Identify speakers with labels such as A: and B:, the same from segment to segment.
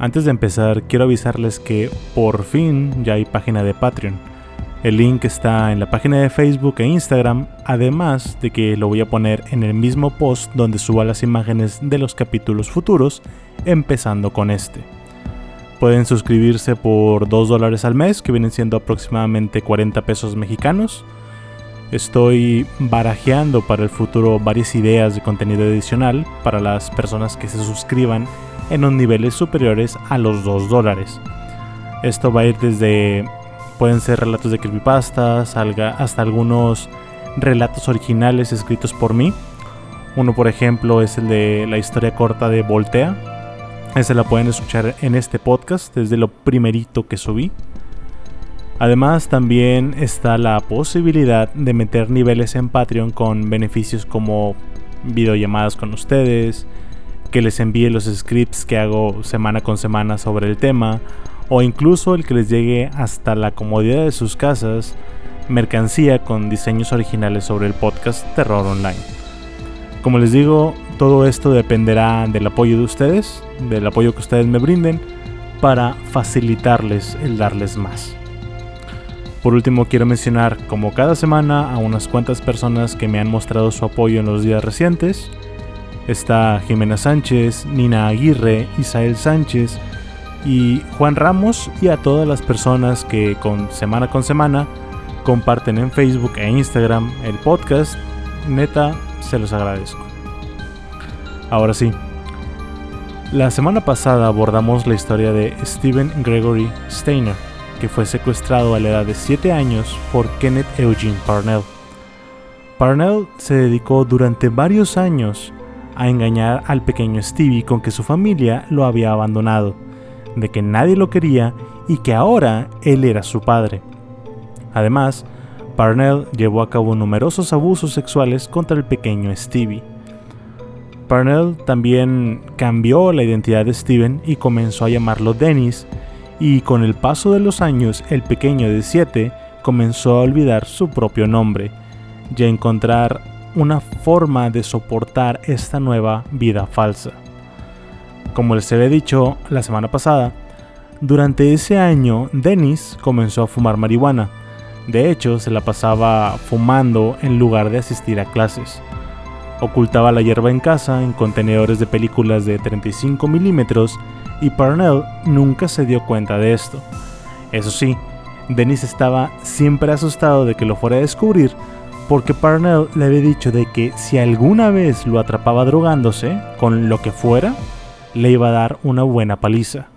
A: Antes de empezar, quiero avisarles que por fin ya hay página de Patreon. El link está en la página de Facebook e Instagram, además de que lo voy a poner en el mismo post donde suba las imágenes de los capítulos futuros, empezando con este. Pueden suscribirse por 2 dólares al mes, que vienen siendo aproximadamente 40 pesos mexicanos. Estoy barajeando para el futuro varias ideas de contenido adicional para las personas que se suscriban en los niveles superiores a los 2 dólares. Esto va a ir desde, pueden ser relatos de creepypastas, hasta algunos relatos originales escritos por mí. Uno, por ejemplo, es el de la historia corta de Voltea. Ese la pueden escuchar en este podcast, desde lo primerito que subí. Además, también está la posibilidad de meter niveles en Patreon con beneficios como videollamadas con ustedes, que les envíe los scripts que hago semana con semana sobre el tema, o incluso el que les llegue hasta la comodidad de sus casas mercancía con diseños originales sobre el podcast Terror Online. Como les digo, todo esto dependerá del apoyo de ustedes, del apoyo que ustedes me brinden, para facilitarles el darles más. Por último, quiero mencionar, como cada semana, a unas cuantas personas que me han mostrado su apoyo en los días recientes. Está Jimena Sánchez, Nina Aguirre, Isael Sánchez y Juan Ramos y a todas las personas que con semana con semana comparten en Facebook e Instagram el podcast. Neta, se los agradezco. Ahora sí. La semana pasada abordamos la historia de Stephen Gregory Steiner, que fue secuestrado a la edad de 7 años por Kenneth Eugene Parnell. Parnell se dedicó durante varios años a engañar al pequeño Stevie con que su familia lo había abandonado, de que nadie lo quería y que ahora él era su padre. Además, Parnell llevó a cabo numerosos abusos sexuales contra el pequeño Stevie. Parnell también cambió la identidad de Steven y comenzó a llamarlo Dennis, y con el paso de los años el pequeño de 7 comenzó a olvidar su propio nombre y a encontrar una forma de soportar esta nueva vida falsa. Como les había dicho la semana pasada, durante ese año Dennis comenzó a fumar marihuana. De hecho, se la pasaba fumando en lugar de asistir a clases. Ocultaba la hierba en casa en contenedores de películas de 35 milímetros y Parnell nunca se dio cuenta de esto. Eso sí, Dennis estaba siempre asustado de que lo fuera a descubrir porque Parnell le había dicho de que si alguna vez lo atrapaba drogándose, con lo que fuera, le iba a dar una buena paliza.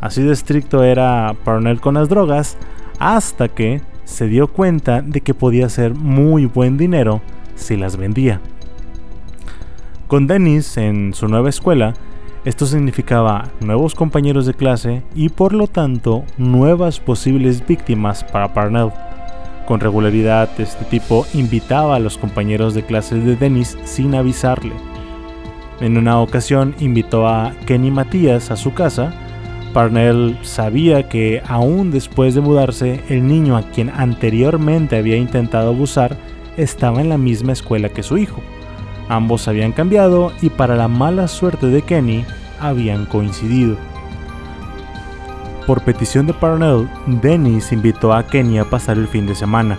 A: Así de estricto era Parnell con las drogas, hasta que se dio cuenta de que podía hacer muy buen dinero si las vendía. Con Dennis en su nueva escuela, esto significaba nuevos compañeros de clase y por lo tanto nuevas posibles víctimas para Parnell. Con regularidad, este tipo invitaba a los compañeros de clases de Dennis sin avisarle. En una ocasión invitó a Kenny Matías a su casa. Parnell sabía que aún después de mudarse, el niño a quien anteriormente había intentado abusar estaba en la misma escuela que su hijo. Ambos habían cambiado y para la mala suerte de Kenny habían coincidido. Por petición de Parnell, Dennis invitó a Kenny a pasar el fin de semana.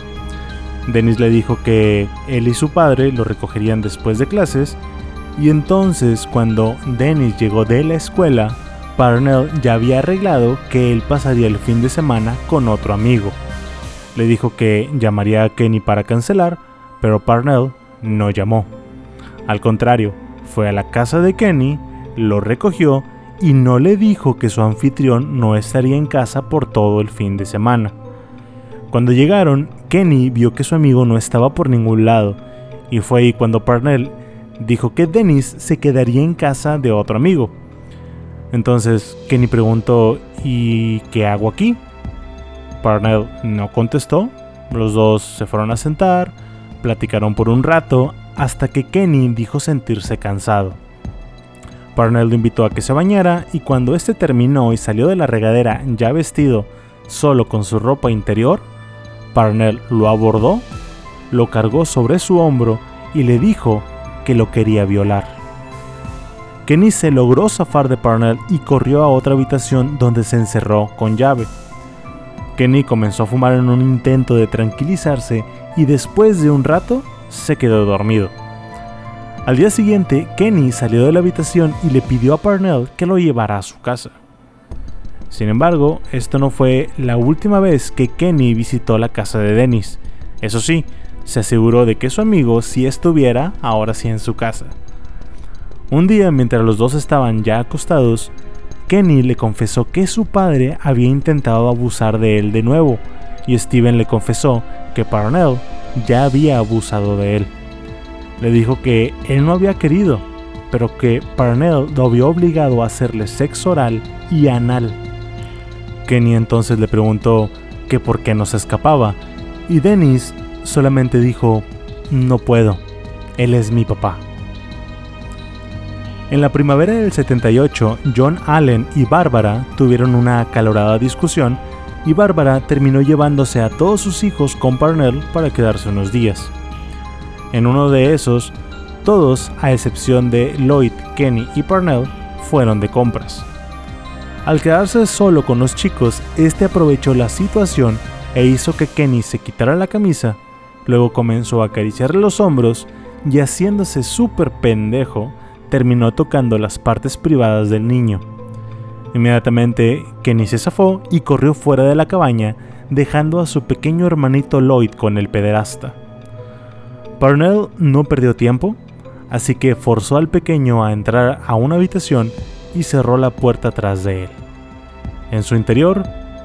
A: Dennis le dijo que él y su padre lo recogerían después de clases, y entonces cuando Dennis llegó de la escuela, Parnell ya había arreglado que él pasaría el fin de semana con otro amigo. Le dijo que llamaría a Kenny para cancelar, pero Parnell no llamó. Al contrario, fue a la casa de Kenny, lo recogió y no le dijo que su anfitrión no estaría en casa por todo el fin de semana. Cuando llegaron, Kenny vio que su amigo no estaba por ningún lado, y fue ahí cuando Parnell dijo que Dennis se quedaría en casa de otro amigo. Entonces Kenny preguntó, ¿y qué hago aquí? Parnell no contestó, los dos se fueron a sentar, platicaron por un rato hasta que Kenny dijo sentirse cansado. Parnell lo invitó a que se bañara y cuando este terminó y salió de la regadera ya vestido, solo con su ropa interior, Parnell lo abordó, lo cargó sobre su hombro y le dijo que lo quería violar. Kenny se logró zafar de Parnell y corrió a otra habitación donde se encerró con llave. Kenny comenzó a fumar en un intento de tranquilizarse y después de un rato se quedó dormido. Al día siguiente, Kenny salió de la habitación y le pidió a Parnell que lo llevara a su casa. Sin embargo, esto no fue la última vez que Kenny visitó la casa de Dennis. Eso sí, se aseguró de que su amigo sí estuviera ahora sí en su casa. Un día, mientras los dos estaban ya acostados, Kenny le confesó que su padre había intentado abusar de él de nuevo, y Steven le confesó que Parnell ya había abusado de él. Le dijo que él no había querido, pero que Parnell lo había obligado a hacerle sexo oral y anal. Kenny entonces le preguntó que por qué no se escapaba, y Dennis solamente dijo, no puedo, él es mi papá. En la primavera del 78, John Allen y Bárbara tuvieron una acalorada discusión y Bárbara terminó llevándose a todos sus hijos con Parnell para quedarse unos días. En uno de esos, todos, a excepción de Lloyd, Kenny y Parnell, fueron de compras. Al quedarse solo con los chicos, este aprovechó la situación e hizo que Kenny se quitara la camisa, luego comenzó a acariciarle los hombros y haciéndose súper pendejo, terminó tocando las partes privadas del niño. Inmediatamente, Kenny se zafó y corrió fuera de la cabaña, dejando a su pequeño hermanito Lloyd con el pederasta. Parnell no perdió tiempo, así que forzó al pequeño a entrar a una habitación y cerró la puerta tras de él. En su interior,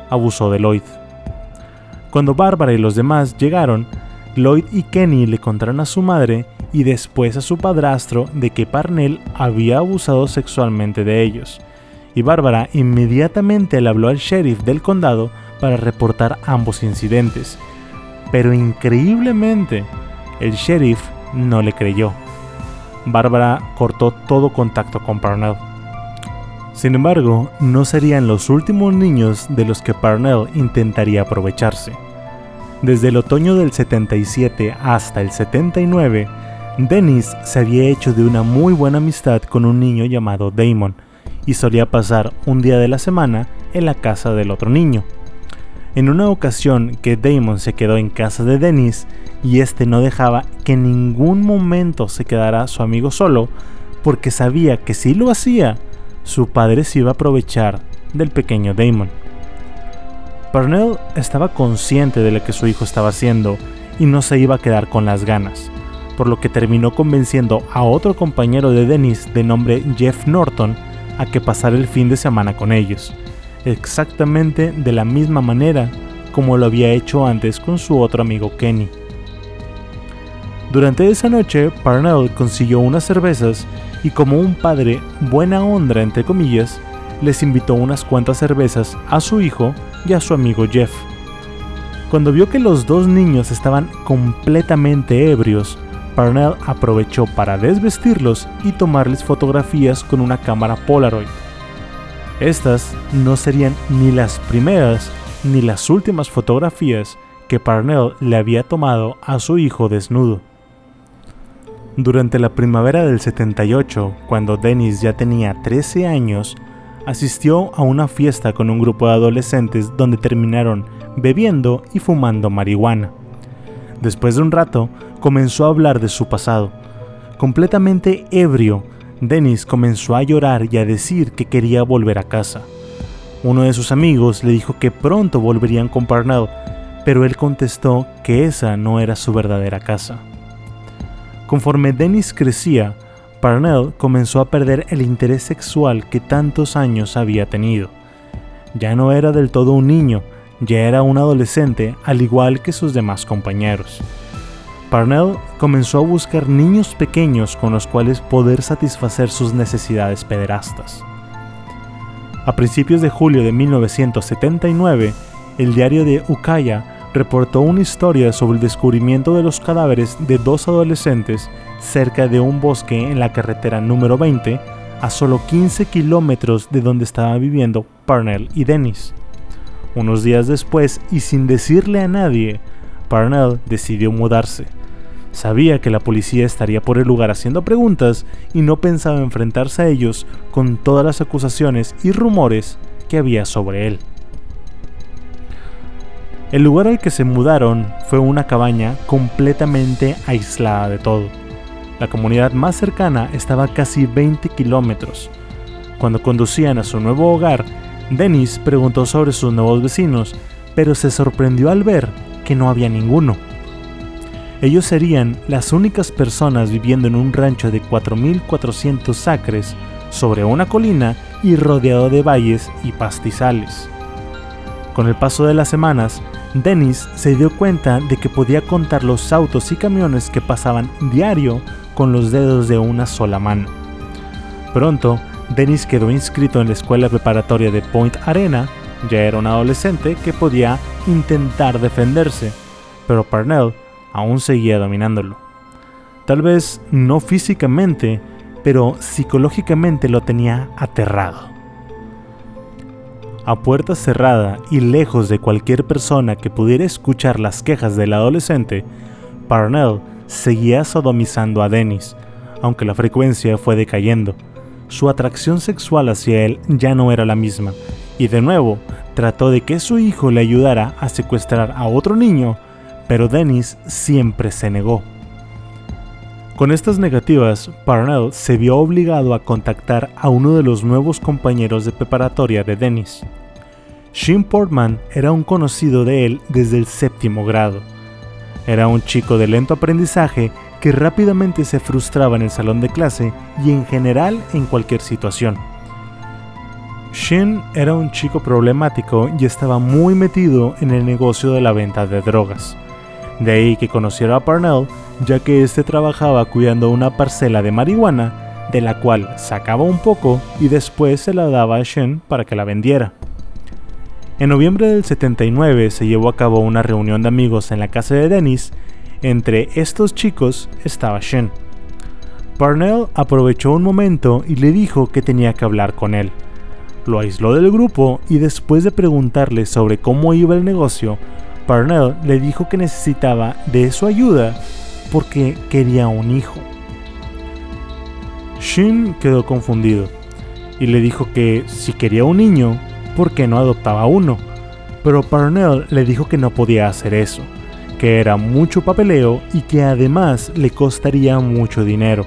A: abusó de Lloyd. Cuando Bárbara y los demás llegaron, Lloyd y Kenny le contaron a su madre y después a su padrastro de que Parnell había abusado sexualmente de ellos y Bárbara inmediatamente le habló al sheriff del condado para reportar ambos incidentes. Pero increíblemente, el sheriff no le creyó. Bárbara cortó todo contacto con Parnell. Sin embargo, no serían los últimos niños de los que Parnell intentaría aprovecharse. Desde el otoño del 77 hasta el 79, Dennis se había hecho de una muy buena amistad con un niño llamado Damon, y solía pasar un día de la semana en la casa del otro niño. En una ocasión que Damon se quedó en casa de Dennis y este no dejaba que en ningún momento se quedara su amigo solo, porque sabía que si lo hacía, su padre se iba a aprovechar del pequeño Damon. Parnell estaba consciente de lo que su hijo estaba haciendo y no se iba a quedar con las ganas, por lo que terminó convenciendo a otro compañero de Dennis de nombre Jeff Norton a que pasar el fin de semana con ellos, exactamente de la misma manera como lo había hecho antes con su otro amigo Kenny. Durante esa noche, Parnell consiguió unas cervezas y como un padre buena onda entre comillas, les invitó unas cuantas cervezas a su hijo y a su amigo Jeff. Cuando vio que los dos niños estaban completamente ebrios, Parnell aprovechó para desvestirlos y tomarles fotografías con una cámara Polaroid. Estas no serían ni las primeras ni las últimas fotografías que Parnell le había tomado a su hijo desnudo. Durante la primavera del 78, cuando Dennis ya tenía 13 años, asistió a una fiesta con un grupo de adolescentes donde terminaron bebiendo y fumando marihuana. Después de un rato, comenzó a hablar de su pasado. Completamente ebrio, Dennis comenzó a llorar y a decir que quería volver a casa. Uno de sus amigos le dijo que pronto volverían con Parnell, pero él contestó que esa no era su verdadera casa. Conforme Dennis crecía, Parnell comenzó a perder el interés sexual que tantos años había tenido. Ya no era del todo un niño, ya era un adolescente al igual que sus demás compañeros. Parnell comenzó a buscar niños pequeños con los cuales poder satisfacer sus necesidades pederastas. A principios de julio de 1979, el diario de Ukiah reportó una historia sobre el descubrimiento de los cadáveres de dos adolescentes cerca de un bosque en la carretera número 20, a solo 15 kilómetros de donde estaban viviendo Parnell y Dennis. Unos días después, y sin decirle a nadie, Parnell decidió mudarse. Sabía que la policía estaría por el lugar haciendo preguntas y no pensaba enfrentarse a ellos con todas las acusaciones y rumores que había sobre él. El lugar al que se mudaron fue una cabaña completamente aislada de todo. La comunidad más cercana estaba a casi 20 kilómetros. Cuando conducían a su nuevo hogar, Dennis preguntó sobre sus nuevos vecinos, pero se sorprendió al ver que no había ninguno. Ellos serían las únicas personas viviendo en un rancho de 4.400 acres sobre una colina y rodeado de valles y pastizales. Con el paso de las semanas, Dennis se dio cuenta de que podía contar los autos y camiones que pasaban diario con los dedos de una sola mano. Pronto, Dennis quedó inscrito en la escuela preparatoria de Point Arena, ya era un adolescente que podía intentar defenderse, pero Parnell aún seguía dominándolo. Tal vez no físicamente, pero psicológicamente lo tenía aterrado. A puerta cerrada y lejos de cualquier persona que pudiera escuchar las quejas del adolescente, Parnell seguía sodomizando a Dennis, aunque la frecuencia fue decayendo. Su atracción sexual hacia él ya no era la misma, y de nuevo trató de que su hijo le ayudara a secuestrar a otro niño pero Dennis siempre se negó. Con estas negativas, Parnell se vio obligado a contactar a uno de los nuevos compañeros de preparatoria de Dennis. Shin Portman era un conocido de él desde el séptimo grado. Era un chico de lento aprendizaje que rápidamente se frustraba en el salón de clase y en general en cualquier situación. Shin era un chico problemático y estaba muy metido en el negocio de la venta de drogas. De ahí que conociera a Parnell, ya que éste trabajaba cuidando una parcela de marihuana, de la cual sacaba un poco y después se la daba a Shen para que la vendiera. En noviembre del 79 se llevó a cabo una reunión de amigos en la casa de Dennis. Entre estos chicos estaba Shen. Parnell aprovechó un momento y le dijo que tenía que hablar con él. Lo aisló del grupo y después de preguntarle sobre cómo iba el negocio, Parnell le dijo que necesitaba de su ayuda porque quería un hijo. Shin quedó confundido y le dijo que si quería un niño, ¿por qué no adoptaba uno? Pero Parnell le dijo que no podía hacer eso, que era mucho papeleo y que además le costaría mucho dinero.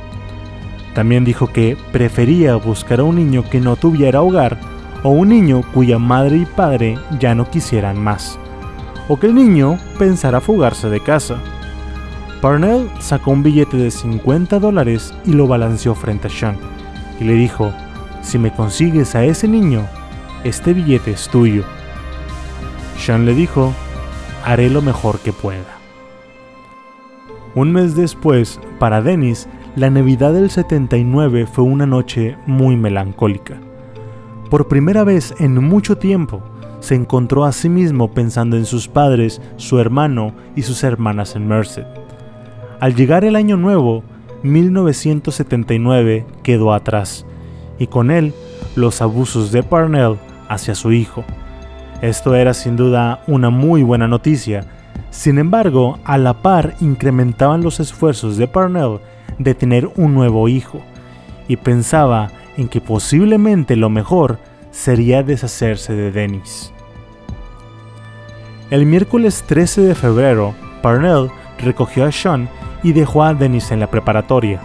A: También dijo que prefería buscar a un niño que no tuviera hogar o un niño cuya madre y padre ya no quisieran más o que el niño pensara fugarse de casa. Parnell sacó un billete de 50 dólares y lo balanceó frente a Sean y le dijo, si me consigues a ese niño, este billete es tuyo. Sean le dijo, haré lo mejor que pueda. Un mes después, para Dennis, la Navidad del 79 fue una noche muy melancólica. Por primera vez en mucho tiempo, se encontró a sí mismo pensando en sus padres, su hermano y sus hermanas en Merced. Al llegar el año nuevo, 1979 quedó atrás, y con él los abusos de Parnell hacia su hijo. Esto era sin duda una muy buena noticia, sin embargo, a la par incrementaban los esfuerzos de Parnell de tener un nuevo hijo, y pensaba en que posiblemente lo mejor sería deshacerse de Dennis. El miércoles 13 de febrero, Parnell recogió a Sean y dejó a Dennis en la preparatoria.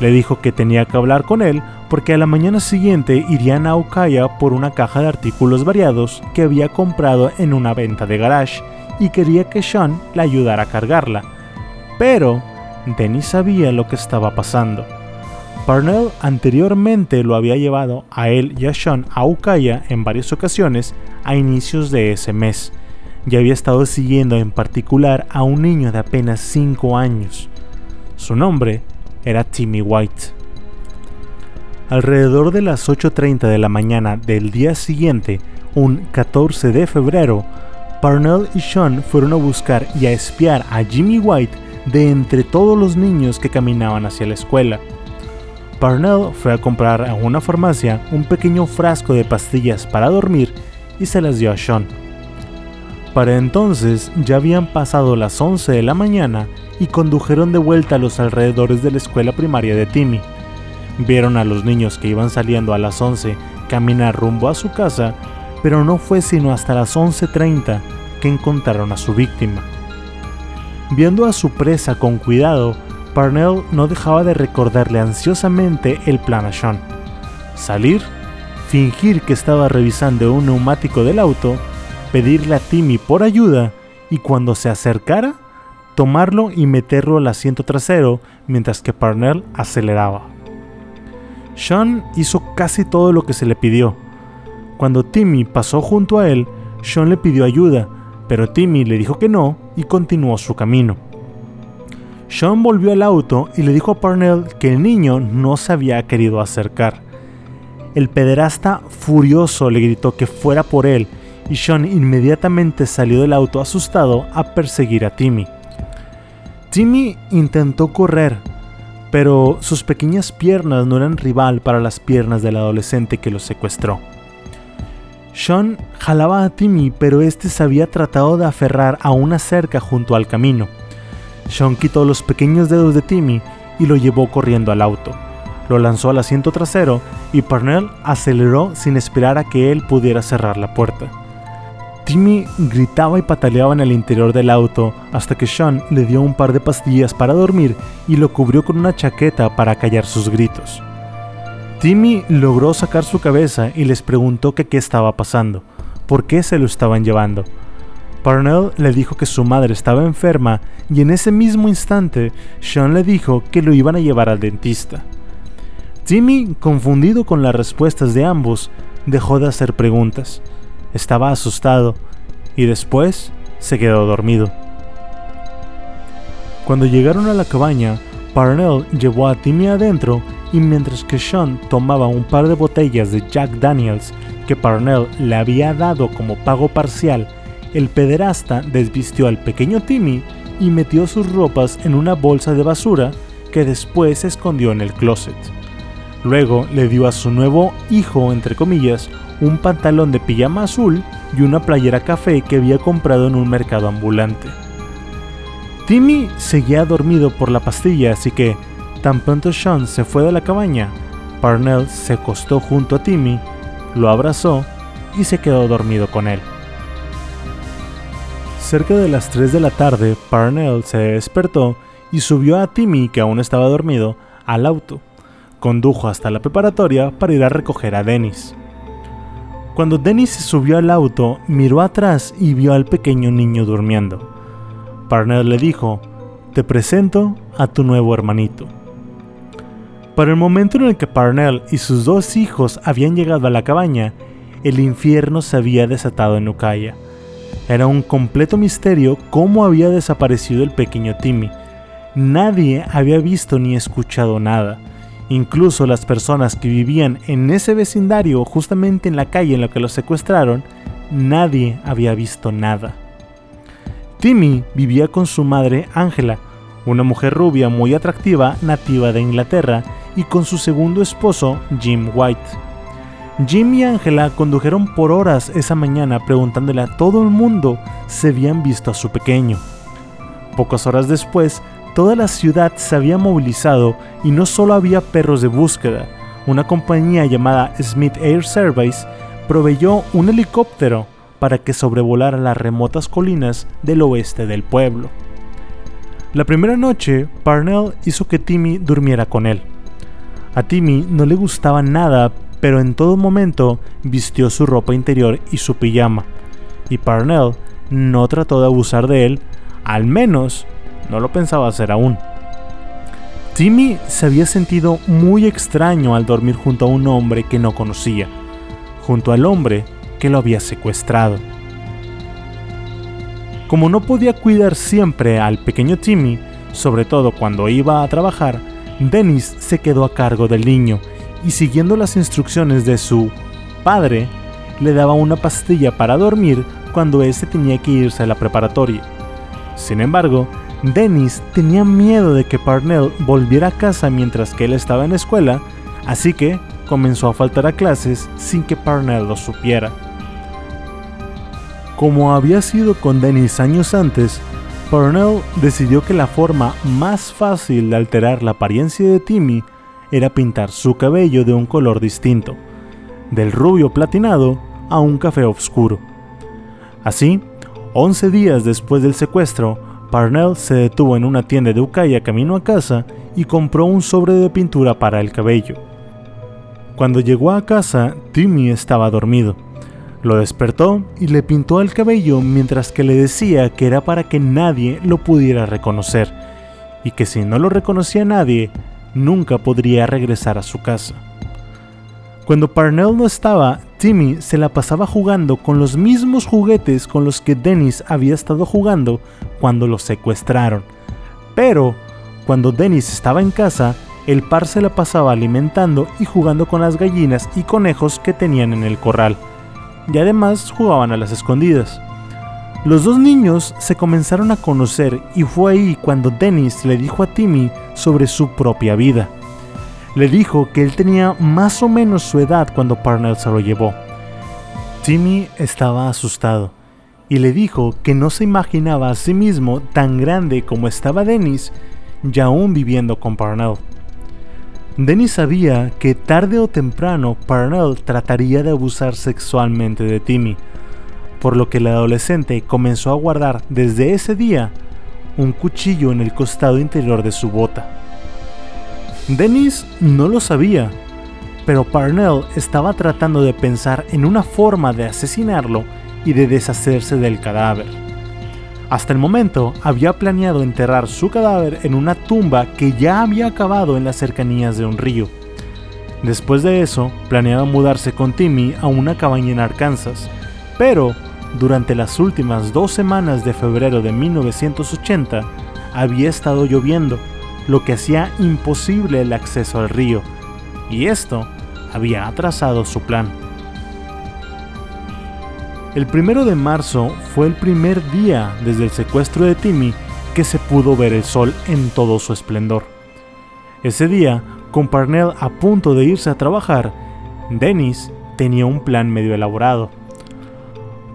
A: Le dijo que tenía que hablar con él porque a la mañana siguiente irían a Ukiah por una caja de artículos variados que había comprado en una venta de garage y quería que Sean le ayudara a cargarla. Pero Dennis sabía lo que estaba pasando. Parnell anteriormente lo había llevado a él y a Sean a Ukiah en varias ocasiones a inicios de ese mes y había estado siguiendo en particular a un niño de apenas 5 años. Su nombre era Timmy White. Alrededor de las 8.30 de la mañana del día siguiente, un 14 de febrero, Parnell y Sean fueron a buscar y a espiar a Jimmy White de entre todos los niños que caminaban hacia la escuela. Parnell fue a comprar a una farmacia un pequeño frasco de pastillas para dormir y se las dio a Sean. Para entonces ya habían pasado las 11 de la mañana y condujeron de vuelta a los alrededores de la escuela primaria de Timmy. Vieron a los niños que iban saliendo a las 11 caminar rumbo a su casa, pero no fue sino hasta las 11.30 que encontraron a su víctima. Viendo a su presa con cuidado, Parnell no dejaba de recordarle ansiosamente el plan a Sean. Salir, fingir que estaba revisando un neumático del auto, pedirle a Timmy por ayuda y cuando se acercara, tomarlo y meterlo al asiento trasero mientras que Parnell aceleraba. Sean hizo casi todo lo que se le pidió. Cuando Timmy pasó junto a él, Sean le pidió ayuda, pero Timmy le dijo que no y continuó su camino. Sean volvió al auto y le dijo a Parnell que el niño no se había querido acercar. El pederasta furioso le gritó que fuera por él y Sean inmediatamente salió del auto asustado a perseguir a Timmy. Timmy intentó correr, pero sus pequeñas piernas no eran rival para las piernas del adolescente que lo secuestró. Sean jalaba a Timmy, pero este se había tratado de aferrar a una cerca junto al camino. Sean quitó los pequeños dedos de Timmy y lo llevó corriendo al auto. Lo lanzó al asiento trasero y Parnell aceleró sin esperar a que él pudiera cerrar la puerta. Timmy gritaba y pataleaba en el interior del auto hasta que Sean le dio un par de pastillas para dormir y lo cubrió con una chaqueta para callar sus gritos. Timmy logró sacar su cabeza y les preguntó que qué estaba pasando, por qué se lo estaban llevando. Parnell le dijo que su madre estaba enferma y en ese mismo instante Sean le dijo que lo iban a llevar al dentista. Timmy, confundido con las respuestas de ambos, dejó de hacer preguntas. Estaba asustado y después se quedó dormido. Cuando llegaron a la cabaña, Parnell llevó a Timmy adentro y mientras que Sean tomaba un par de botellas de Jack Daniels que Parnell le había dado como pago parcial, el pederasta desvistió al pequeño Timmy y metió sus ropas en una bolsa de basura que después escondió en el closet. Luego le dio a su nuevo hijo, entre comillas, un pantalón de pijama azul y una playera café que había comprado en un mercado ambulante. Timmy seguía dormido por la pastilla, así que, tan pronto Sean se fue de la cabaña, Parnell se acostó junto a Timmy, lo abrazó y se quedó dormido con él. Cerca de las 3 de la tarde, Parnell se despertó y subió a Timmy, que aún estaba dormido, al auto. Condujo hasta la preparatoria para ir a recoger a Dennis. Cuando Dennis se subió al auto, miró atrás y vio al pequeño niño durmiendo. Parnell le dijo, te presento a tu nuevo hermanito. Para el momento en el que Parnell y sus dos hijos habían llegado a la cabaña, el infierno se había desatado en Ucaya. Era un completo misterio cómo había desaparecido el pequeño Timmy. Nadie había visto ni escuchado nada. Incluso las personas que vivían en ese vecindario, justamente en la calle en la que lo secuestraron, nadie había visto nada. Timmy vivía con su madre Angela, una mujer rubia muy atractiva nativa de Inglaterra, y con su segundo esposo Jim White. Jim y Angela condujeron por horas esa mañana preguntándole a todo el mundo si habían visto a su pequeño. Pocas horas después, toda la ciudad se había movilizado y no solo había perros de búsqueda, una compañía llamada Smith Air Service proveyó un helicóptero para que sobrevolara las remotas colinas del oeste del pueblo. La primera noche, Parnell hizo que Timmy durmiera con él. A Timmy no le gustaba nada, pero en todo momento vistió su ropa interior y su pijama, y Parnell no trató de abusar de él, al menos no lo pensaba hacer aún. Timmy se había sentido muy extraño al dormir junto a un hombre que no conocía, junto al hombre que lo había secuestrado. Como no podía cuidar siempre al pequeño Timmy, sobre todo cuando iba a trabajar, Dennis se quedó a cargo del niño y siguiendo las instrucciones de su padre, le daba una pastilla para dormir cuando éste tenía que irse a la preparatoria. Sin embargo, Dennis tenía miedo de que Parnell volviera a casa mientras que él estaba en la escuela, así que comenzó a faltar a clases sin que Parnell lo supiera. Como había sido con Dennis años antes, Parnell decidió que la forma más fácil de alterar la apariencia de Timmy era pintar su cabello de un color distinto, del rubio platinado a un café oscuro. Así, 11 días después del secuestro, Parnell se detuvo en una tienda de Ukiah camino a casa y compró un sobre de pintura para el cabello. Cuando llegó a casa, Timmy estaba dormido. Lo despertó y le pintó el cabello mientras que le decía que era para que nadie lo pudiera reconocer y que si no lo reconocía nadie, nunca podría regresar a su casa. Cuando Parnell no estaba, Timmy se la pasaba jugando con los mismos juguetes con los que Dennis había estado jugando cuando lo secuestraron. Pero, cuando Dennis estaba en casa, el par se la pasaba alimentando y jugando con las gallinas y conejos que tenían en el corral. Y además jugaban a las escondidas. Los dos niños se comenzaron a conocer y fue ahí cuando Dennis le dijo a Timmy sobre su propia vida le dijo que él tenía más o menos su edad cuando Parnell se lo llevó. Timmy estaba asustado y le dijo que no se imaginaba a sí mismo tan grande como estaba Dennis y aún viviendo con Parnell. Dennis sabía que tarde o temprano Parnell trataría de abusar sexualmente de Timmy, por lo que el adolescente comenzó a guardar desde ese día un cuchillo en el costado interior de su bota. Dennis no lo sabía, pero Parnell estaba tratando de pensar en una forma de asesinarlo y de deshacerse del cadáver. Hasta el momento había planeado enterrar su cadáver en una tumba que ya había acabado en las cercanías de un río. Después de eso, planeaba mudarse con Timmy a una cabaña en Arkansas, pero durante las últimas dos semanas de febrero de 1980 había estado lloviendo lo que hacía imposible el acceso al río, y esto había atrasado su plan. El primero de marzo fue el primer día desde el secuestro de Timmy que se pudo ver el sol en todo su esplendor. Ese día, con Parnell a punto de irse a trabajar, Dennis tenía un plan medio elaborado.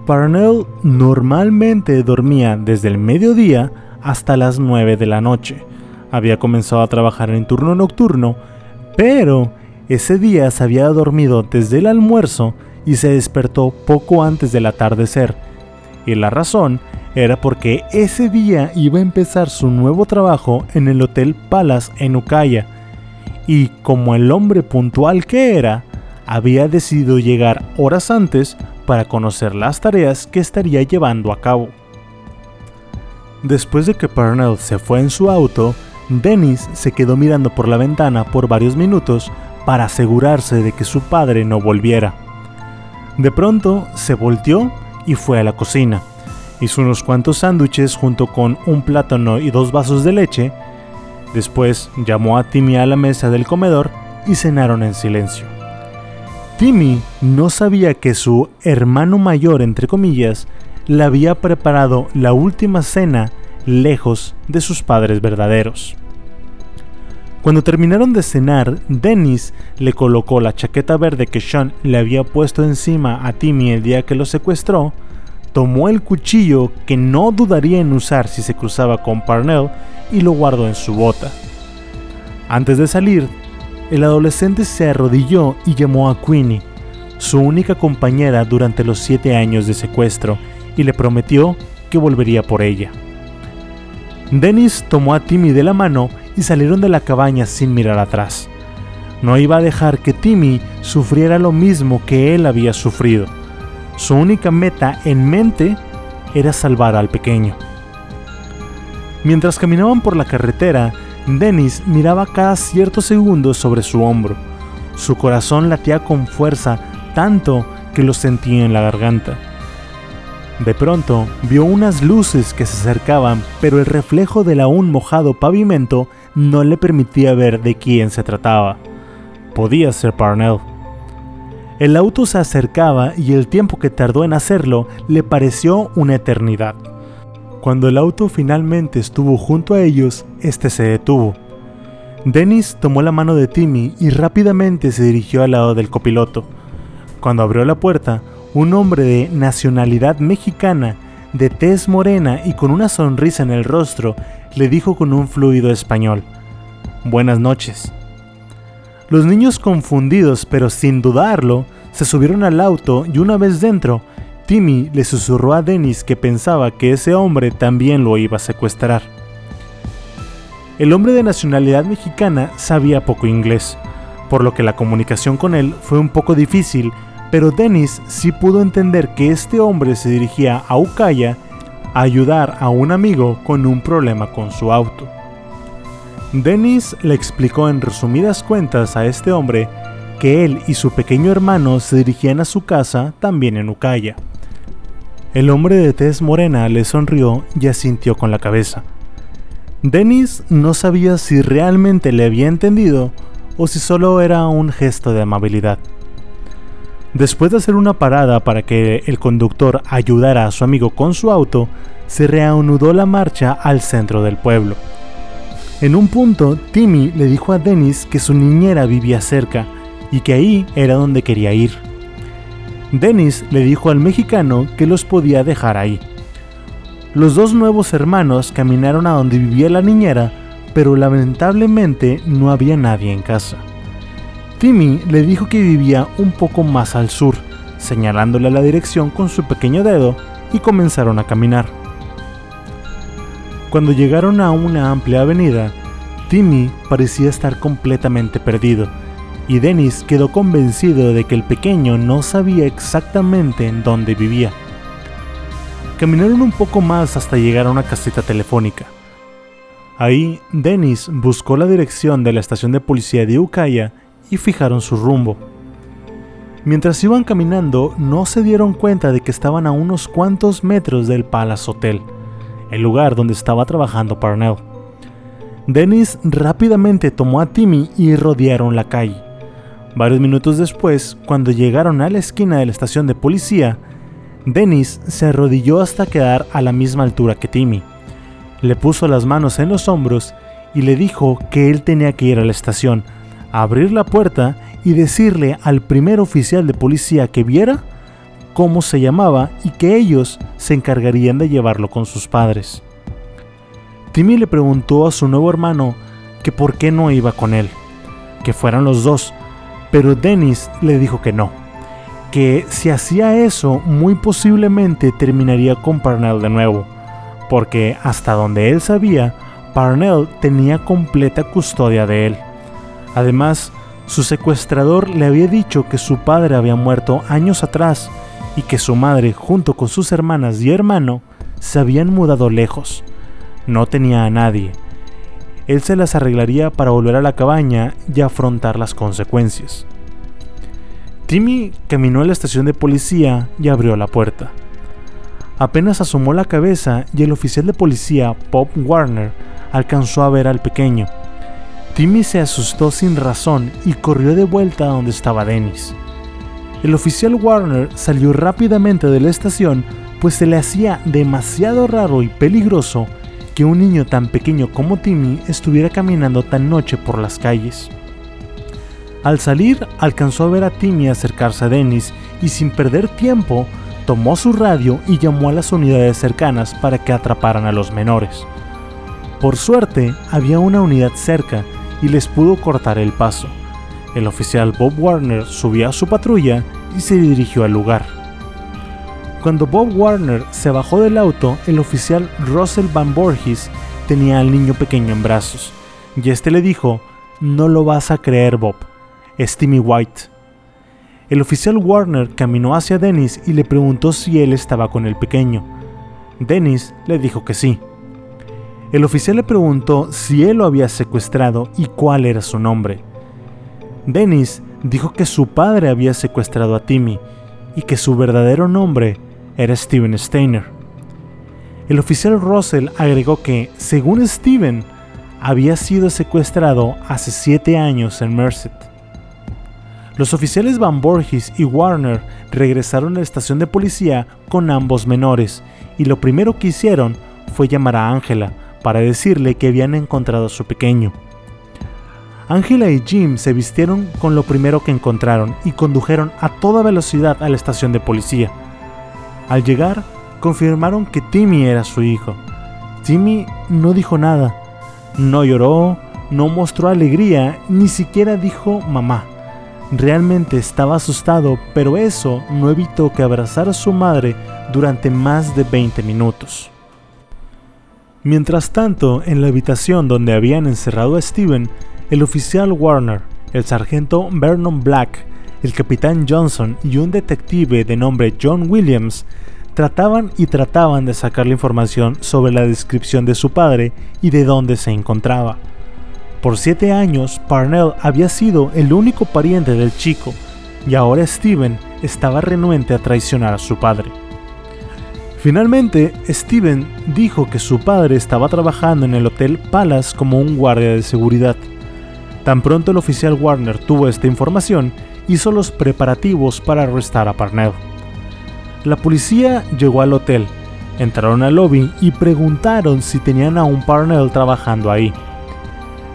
A: Parnell normalmente dormía desde el mediodía hasta las 9 de la noche, había comenzado a trabajar en turno nocturno, pero ese día se había dormido desde el almuerzo y se despertó poco antes del atardecer. Y la razón era porque ese día iba a empezar su nuevo trabajo en el Hotel Palace en Ukiah. Y como el hombre puntual que era, había decidido llegar horas antes para conocer las tareas que estaría llevando a cabo. Después de que Parnell se fue en su auto, Dennis se quedó mirando por la ventana por varios minutos para asegurarse de que su padre no volviera. De pronto se volteó y fue a la cocina. Hizo unos cuantos sándwiches junto con un plátano y dos vasos de leche. Después llamó a Timmy a la mesa del comedor y cenaron en silencio. Timmy no sabía que su hermano mayor, entre comillas, le había preparado la última cena lejos de sus padres verdaderos. Cuando terminaron de cenar, Dennis le colocó la chaqueta verde que Sean le había puesto encima a Timmy el día que lo secuestró, tomó el cuchillo que no dudaría en usar si se cruzaba con Parnell y lo guardó en su bota. Antes de salir, el adolescente se arrodilló y llamó a Queenie, su única compañera durante los siete años de secuestro, y le prometió que volvería por ella. Dennis tomó a Timmy de la mano y salieron de la cabaña sin mirar atrás. No iba a dejar que Timmy sufriera lo mismo que él había sufrido. Su única meta en mente era salvar al pequeño. Mientras caminaban por la carretera, Dennis miraba cada cierto segundo sobre su hombro. Su corazón latía con fuerza tanto que lo sentía en la garganta. De pronto vio unas luces que se acercaban, pero el reflejo del aún mojado pavimento no le permitía ver de quién se trataba. Podía ser Parnell. El auto se acercaba y el tiempo que tardó en hacerlo le pareció una eternidad. Cuando el auto finalmente estuvo junto a ellos, este se detuvo. Dennis tomó la mano de Timmy y rápidamente se dirigió al lado del copiloto. Cuando abrió la puerta, un hombre de nacionalidad mexicana, de tez morena y con una sonrisa en el rostro, le dijo con un fluido español, Buenas noches. Los niños confundidos, pero sin dudarlo, se subieron al auto y una vez dentro, Timmy le susurró a Dennis que pensaba que ese hombre también lo iba a secuestrar. El hombre de nacionalidad mexicana sabía poco inglés, por lo que la comunicación con él fue un poco difícil, pero Dennis sí pudo entender que este hombre se dirigía a Ucaya a ayudar a un amigo con un problema con su auto. Dennis le explicó en resumidas cuentas a este hombre que él y su pequeño hermano se dirigían a su casa también en Ucaya. El hombre de tez morena le sonrió y asintió con la cabeza. Dennis no sabía si realmente le había entendido o si solo era un gesto de amabilidad. Después de hacer una parada para que el conductor ayudara a su amigo con su auto, se reanudó la marcha al centro del pueblo. En un punto, Timmy le dijo a Dennis que su niñera vivía cerca y que ahí era donde quería ir. Dennis le dijo al mexicano que los podía dejar ahí. Los dos nuevos hermanos caminaron a donde vivía la niñera, pero lamentablemente no había nadie en casa. Timmy le dijo que vivía un poco más al sur, señalándole la dirección con su pequeño dedo y comenzaron a caminar. Cuando llegaron a una amplia avenida, Timmy parecía estar completamente perdido, y Dennis quedó convencido de que el pequeño no sabía exactamente en dónde vivía. Caminaron un poco más hasta llegar a una caseta telefónica. Ahí, Dennis buscó la dirección de la estación de policía de Ukiah y fijaron su rumbo. Mientras iban caminando, no se dieron cuenta de que estaban a unos cuantos metros del Palace Hotel el lugar donde estaba trabajando Parnell. Dennis rápidamente tomó a Timmy y rodearon la calle. Varios minutos después, cuando llegaron a la esquina de la estación de policía, Dennis se arrodilló hasta quedar a la misma altura que Timmy. Le puso las manos en los hombros y le dijo que él tenía que ir a la estación, abrir la puerta y decirle al primer oficial de policía que viera cómo se llamaba y que ellos se encargarían de llevarlo con sus padres. Timmy le preguntó a su nuevo hermano que por qué no iba con él, que fueran los dos, pero Dennis le dijo que no, que si hacía eso muy posiblemente terminaría con Parnell de nuevo, porque hasta donde él sabía, Parnell tenía completa custodia de él. Además, su secuestrador le había dicho que su padre había muerto años atrás y que su madre junto con sus hermanas y hermano se habían mudado lejos. No tenía a nadie. Él se las arreglaría para volver a la cabaña y afrontar las consecuencias. Timmy caminó a la estación de policía y abrió la puerta. Apenas asomó la cabeza y el oficial de policía, Bob Warner, alcanzó a ver al pequeño. Timmy se asustó sin razón y corrió de vuelta a donde estaba Dennis. El oficial Warner salió rápidamente de la estación pues se le hacía demasiado raro y peligroso que un niño tan pequeño como Timmy estuviera caminando tan noche por las calles. Al salir, alcanzó a ver a Timmy acercarse a Dennis y sin perder tiempo, tomó su radio y llamó a las unidades cercanas para que atraparan a los menores. Por suerte, había una unidad cerca y les pudo cortar el paso. El oficial Bob Warner subió a su patrulla y se dirigió al lugar. Cuando Bob Warner se bajó del auto, el oficial Russell Van Borges tenía al niño pequeño en brazos, y este le dijo, no lo vas a creer Bob, es Timmy White. El oficial Warner caminó hacia Dennis y le preguntó si él estaba con el pequeño. Dennis le dijo que sí. El oficial le preguntó si él lo había secuestrado y cuál era su nombre. Dennis dijo que su padre había secuestrado a Timmy y que su verdadero nombre era Steven Steiner. El oficial Russell agregó que, según Steven, había sido secuestrado hace siete años en Merced. Los oficiales Van Borges y Warner regresaron a la estación de policía con ambos menores y lo primero que hicieron fue llamar a Ángela para decirle que habían encontrado a su pequeño. Ángela y Jim se vistieron con lo primero que encontraron y condujeron a toda velocidad a la estación de policía. Al llegar, confirmaron que Timmy era su hijo. Timmy no dijo nada, no lloró, no mostró alegría, ni siquiera dijo mamá. Realmente estaba asustado, pero eso no evitó que abrazara a su madre durante más de 20 minutos. Mientras tanto, en la habitación donde habían encerrado a Steven, el oficial Warner, el sargento Vernon Black, el capitán Johnson y un detective de nombre John Williams trataban y trataban de sacar la información sobre la descripción de su padre y de dónde se encontraba. Por siete años, Parnell había sido el único pariente del chico, y ahora Steven estaba renuente a traicionar a su padre. Finalmente, Steven dijo que su padre estaba trabajando en el Hotel Palace como un guardia de seguridad. Tan pronto el oficial Warner tuvo esta información, hizo los preparativos para arrestar a Parnell. La policía llegó al hotel, entraron al lobby y preguntaron si tenían a un Parnell trabajando ahí.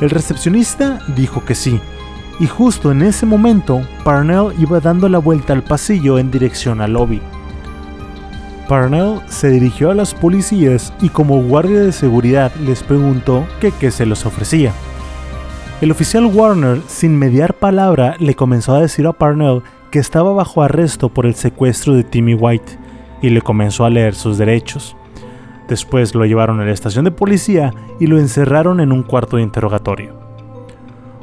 A: El recepcionista dijo que sí, y justo en ese momento Parnell iba dando la vuelta al pasillo en dirección al lobby. Parnell se dirigió a los policías y como guardia de seguridad les preguntó que qué se les ofrecía. El oficial Warner, sin mediar palabra, le comenzó a decir a Parnell que estaba bajo arresto por el secuestro de Timmy White y le comenzó a leer sus derechos. Después lo llevaron a la estación de policía y lo encerraron en un cuarto de interrogatorio.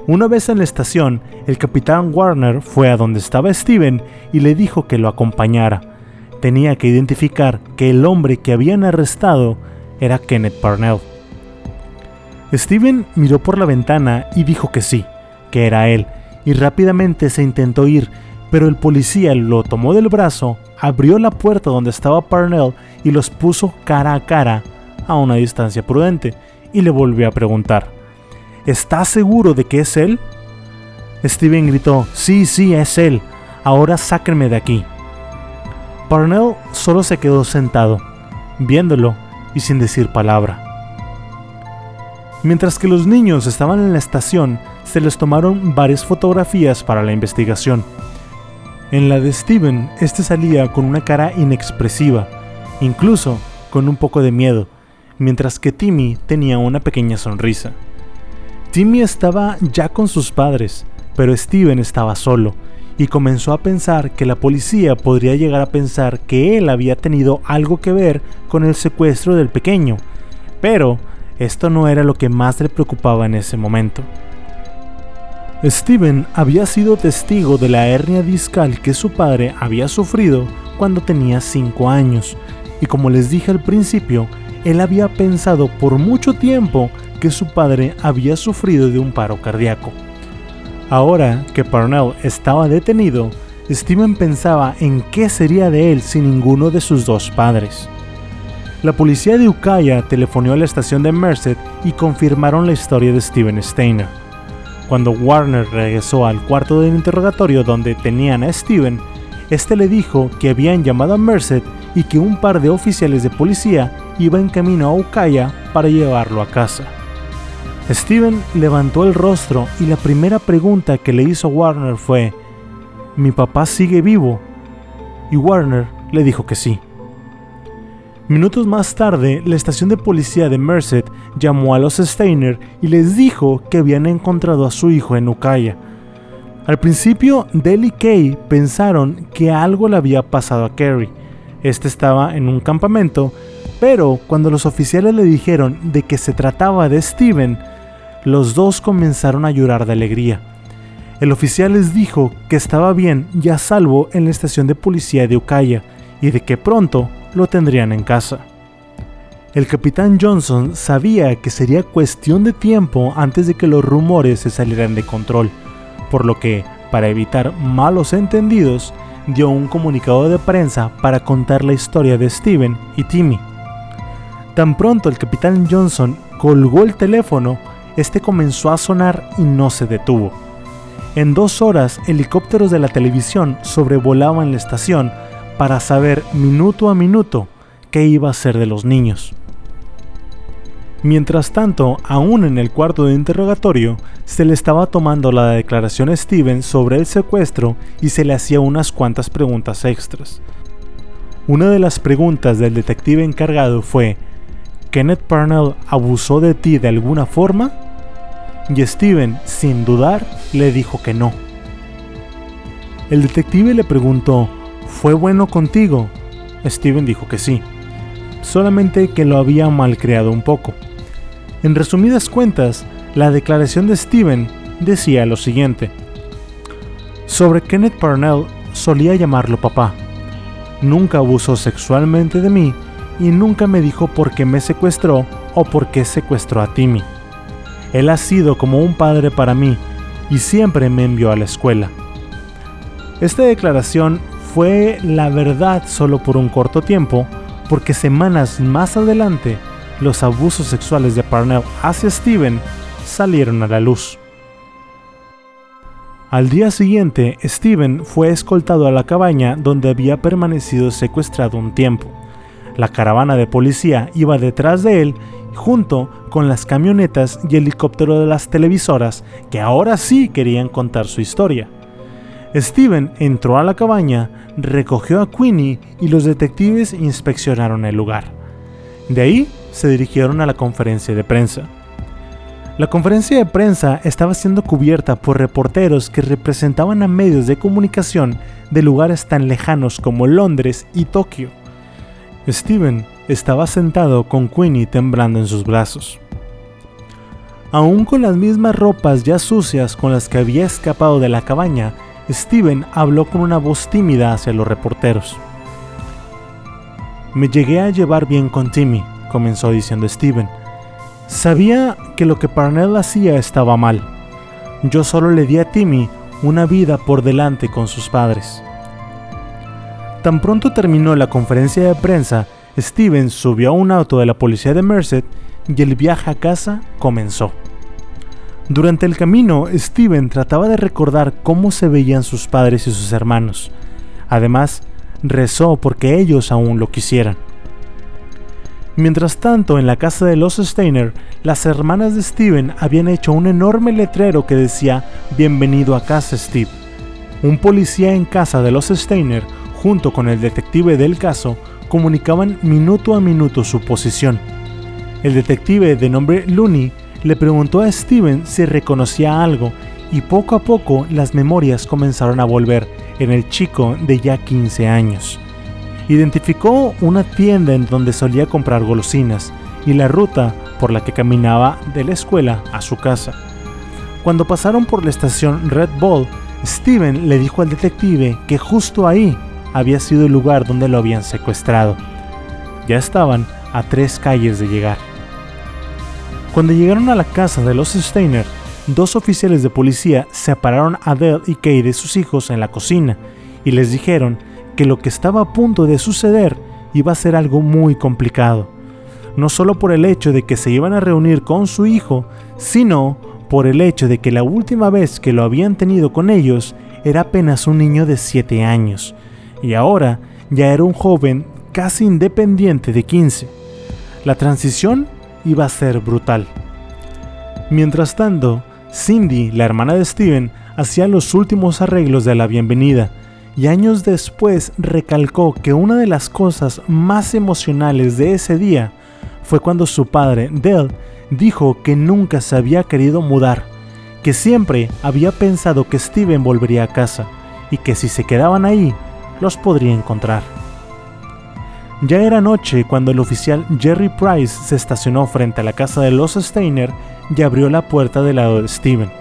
A: Una vez en la estación, el capitán Warner fue a donde estaba Steven y le dijo que lo acompañara. Tenía que identificar que el hombre que habían arrestado era Kenneth Parnell. Steven miró por la ventana y dijo que sí, que era él, y rápidamente se intentó ir, pero el policía lo tomó del brazo, abrió la puerta donde estaba Parnell y los puso cara a cara a una distancia prudente y le volvió a preguntar, ¿Estás seguro de que es él? Steven gritó, sí, sí, es él, ahora sáquenme de aquí. Parnell solo se quedó sentado, viéndolo y sin decir palabra. Mientras que los niños estaban en la estación, se les tomaron varias fotografías para la investigación. En la de Steven, este salía con una cara inexpresiva, incluso con un poco de miedo, mientras que Timmy tenía una pequeña sonrisa. Timmy estaba ya con sus padres, pero Steven estaba solo, y comenzó a pensar que la policía podría llegar a pensar que él había tenido algo que ver con el secuestro del pequeño, pero esto no era lo que más le preocupaba en ese momento. Steven había sido testigo de la hernia discal que su padre había sufrido cuando tenía 5 años, y como les dije al principio, él había pensado por mucho tiempo que su padre había sufrido de un paro cardíaco. Ahora que Parnell estaba detenido, Steven pensaba en qué sería de él sin ninguno de sus dos padres. La policía de Ukiah telefonó a la estación de Merced y confirmaron la historia de Steven Steiner. Cuando Warner regresó al cuarto del interrogatorio donde tenían a Steven, este le dijo que habían llamado a Merced y que un par de oficiales de policía iba en camino a Ukiah para llevarlo a casa. Steven levantó el rostro y la primera pregunta que le hizo Warner fue, ¿Mi papá sigue vivo? Y Warner le dijo que sí. Minutos más tarde, la estación de policía de Merced llamó a los Steiner y les dijo que habían encontrado a su hijo en Ukiah. Al principio, Dell y Kay pensaron que algo le había pasado a Kerry. Este estaba en un campamento, pero cuando los oficiales le dijeron de que se trataba de Steven, los dos comenzaron a llorar de alegría. El oficial les dijo que estaba bien y a salvo en la estación de policía de Ukiah y de que pronto lo tendrían en casa. El capitán Johnson sabía que sería cuestión de tiempo antes de que los rumores se salieran de control, por lo que, para evitar malos entendidos, dio un comunicado de prensa para contar la historia de Steven y Timmy. Tan pronto el capitán Johnson colgó el teléfono, este comenzó a sonar y no se detuvo. En dos horas, helicópteros de la televisión sobrevolaban la estación para saber minuto a minuto qué iba a ser de los niños. Mientras tanto, aún en el cuarto de interrogatorio, se le estaba tomando la declaración a Steven sobre el secuestro y se le hacía unas cuantas preguntas extras. Una de las preguntas del detective encargado fue, ¿Kenneth Parnell abusó de ti de alguna forma? Y Steven, sin dudar, le dijo que no. El detective le preguntó, ¿fue bueno contigo? Steven dijo que sí, solamente que lo había malcriado un poco. En resumidas cuentas, la declaración de Steven decía lo siguiente. Sobre Kenneth Parnell solía llamarlo papá. Nunca abusó sexualmente de mí y nunca me dijo por qué me secuestró o por qué secuestró a Timmy. Él ha sido como un padre para mí y siempre me envió a la escuela. Esta declaración fue la verdad solo por un corto tiempo, porque semanas más adelante los abusos sexuales de Parnell hacia Steven salieron a la luz. Al día siguiente, Steven fue escoltado a la cabaña donde había permanecido secuestrado un tiempo. La caravana de policía iba detrás de él junto con las camionetas y helicóptero de las televisoras que ahora sí querían contar su historia. Steven entró a la cabaña, recogió a Queenie y los detectives inspeccionaron el lugar. De ahí se dirigieron a la conferencia de prensa. La conferencia de prensa estaba siendo cubierta por reporteros que representaban a medios de comunicación de lugares tan lejanos como Londres y Tokio. Steven estaba sentado con Queenie temblando en sus brazos. Aún con las mismas ropas ya sucias con las que había escapado de la cabaña, Steven habló con una voz tímida hacia los reporteros. Me llegué a llevar bien con Timmy, comenzó diciendo Steven. Sabía que lo que Parnell hacía estaba mal. Yo solo le di a Timmy una vida por delante con sus padres. Tan pronto terminó la conferencia de prensa, Steven subió a un auto de la policía de Merced y el viaje a casa comenzó. Durante el camino, Steven trataba de recordar cómo se veían sus padres y sus hermanos. Además, rezó porque ellos aún lo quisieran. Mientras tanto, en la casa de los Steiner, las hermanas de Steven habían hecho un enorme letrero que decía Bienvenido a casa, Steve. Un policía en casa de los Steiner, junto con el detective del caso, comunicaban minuto a minuto su posición. El detective de nombre Looney le preguntó a Steven si reconocía algo y poco a poco las memorias comenzaron a volver en el chico de ya 15 años. Identificó una tienda en donde solía comprar golosinas y la ruta por la que caminaba de la escuela a su casa. Cuando pasaron por la estación Red Bull, Steven le dijo al detective que justo ahí había sido el lugar donde lo habían secuestrado. Ya estaban a tres calles de llegar. Cuando llegaron a la casa de los Steiner, dos oficiales de policía separaron a Dell y Kay de sus hijos en la cocina y les dijeron que lo que estaba a punto de suceder iba a ser algo muy complicado, no solo por el hecho de que se iban a reunir con su hijo, sino por el hecho de que la última vez que lo habían tenido con ellos era apenas un niño de 7 años, y ahora ya era un joven casi independiente de 15. La transición iba a ser brutal. Mientras tanto, Cindy, la hermana de Steven, hacía los últimos arreglos de la bienvenida y años después recalcó que una de las cosas más emocionales de ese día fue cuando su padre, Dell, dijo que nunca se había querido mudar, que siempre había pensado que Steven volvería a casa y que si se quedaban ahí, los podría encontrar. Ya era noche cuando el oficial Jerry Price se estacionó frente a la casa de los Steiner y abrió la puerta del lado de Steven.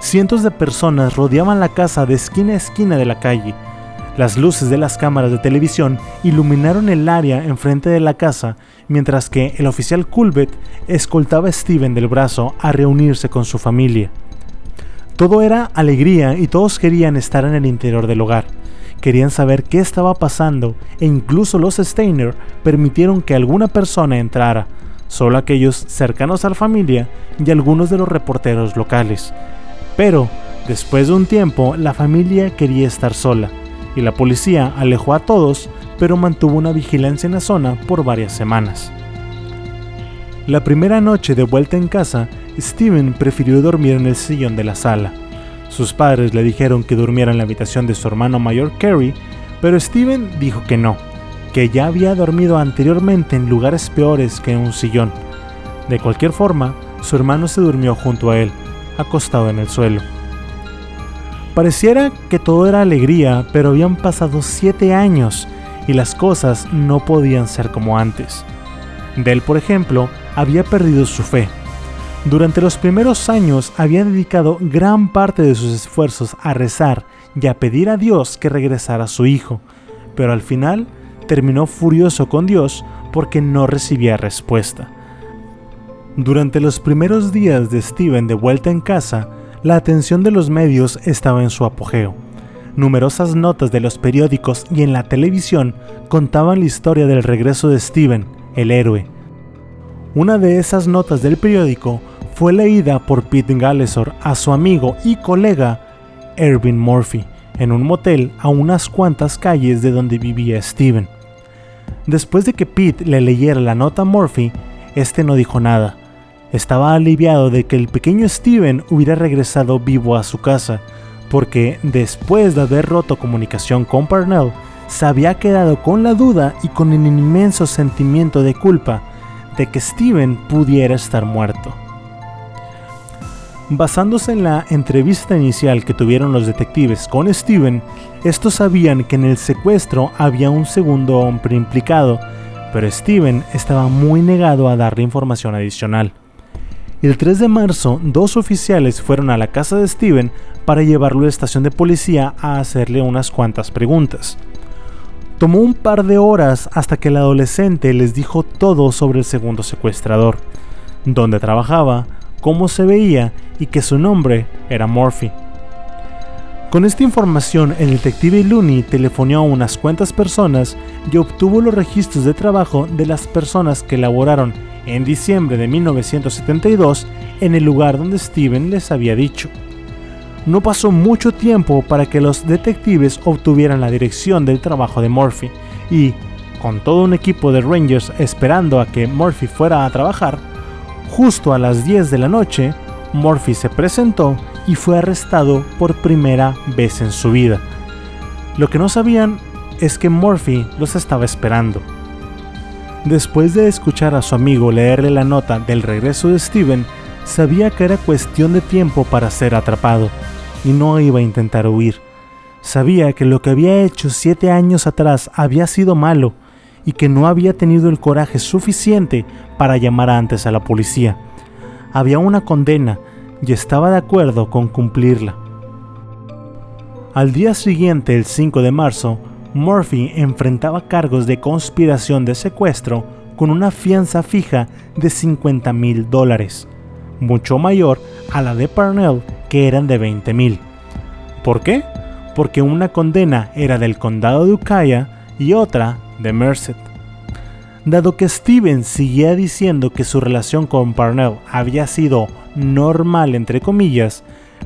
A: Cientos de personas rodeaban la casa de esquina a esquina de la calle. Las luces de las cámaras de televisión iluminaron el área enfrente de la casa, mientras que el oficial Culbet escoltaba a Steven del brazo a reunirse con su familia. Todo era alegría y todos querían estar en el interior del hogar. Querían saber qué estaba pasando e incluso los Steiner permitieron que alguna persona entrara, solo aquellos cercanos a la familia y algunos de los reporteros locales. Pero, Después de un tiempo, la familia quería estar sola, y la policía alejó a todos, pero mantuvo una vigilancia en la zona por varias semanas. La primera noche de vuelta en casa, Steven prefirió dormir en el sillón de la sala. Sus padres le dijeron que durmiera en la habitación de su hermano mayor Kerry, pero Steven dijo que no, que ya había dormido anteriormente en lugares peores que un sillón. De cualquier forma, su hermano se durmió junto a él, acostado en el suelo. Pareciera que todo era alegría, pero habían pasado siete años y las cosas no podían ser como antes. Dell, por ejemplo, había perdido su fe. Durante los primeros años había dedicado gran parte de sus esfuerzos a rezar y a pedir a Dios que regresara a su hijo, pero al final terminó furioso con Dios porque no recibía respuesta. Durante los primeros días de Steven de vuelta en casa, la atención de los medios estaba en su apogeo. Numerosas notas de los periódicos y en la televisión contaban la historia del regreso de Steven, el héroe. Una de esas notas del periódico fue leída por Pete Galesor a su amigo y colega Ervin Murphy en un motel a unas cuantas calles de donde vivía Steven. Después de que Pete le leyera la nota a Murphy, este no dijo nada. Estaba aliviado de que el pequeño Steven hubiera regresado vivo a su casa, porque después de haber roto comunicación con Parnell, se había quedado con la duda y con el inmenso sentimiento de culpa de que Steven pudiera estar muerto. Basándose en la entrevista inicial que tuvieron los detectives con Steven, estos sabían que en el secuestro había un segundo hombre implicado, pero Steven estaba muy negado a darle información adicional. El 3 de marzo, dos oficiales fueron a la casa de Steven para llevarlo a la estación de policía a hacerle unas cuantas preguntas. Tomó un par de horas hasta que el adolescente les dijo todo sobre el segundo secuestrador, dónde trabajaba, cómo se veía y que su nombre era Murphy. Con esta información, el detective Looney telefonó a unas cuantas personas y obtuvo los registros de trabajo de las personas que laboraron en diciembre de 1972 en el lugar donde Steven les había dicho. No pasó mucho tiempo para que los detectives obtuvieran la dirección del trabajo de Murphy y, con todo un equipo de Rangers esperando a que Murphy fuera a trabajar, Justo a las 10 de la noche, Murphy se presentó y fue arrestado por primera vez en su vida. Lo que no sabían es que Murphy los estaba esperando. Después de escuchar a su amigo leerle la nota del regreso de Steven, sabía que era cuestión de tiempo para ser atrapado y no iba a intentar huir. Sabía que lo que había hecho siete años atrás había sido malo y que no había tenido el coraje suficiente para llamar antes a la policía. Había una condena y estaba de acuerdo con cumplirla. Al día siguiente, el 5 de marzo, Murphy enfrentaba cargos de conspiración de secuestro con una fianza fija de 50 mil dólares, mucho mayor a la de Parnell que eran de 20 mil. ¿Por qué? Porque una condena era del condado de Ukiah y otra de Merced. Dado que Steven seguía diciendo que su relación con Parnell había sido normal entre comillas,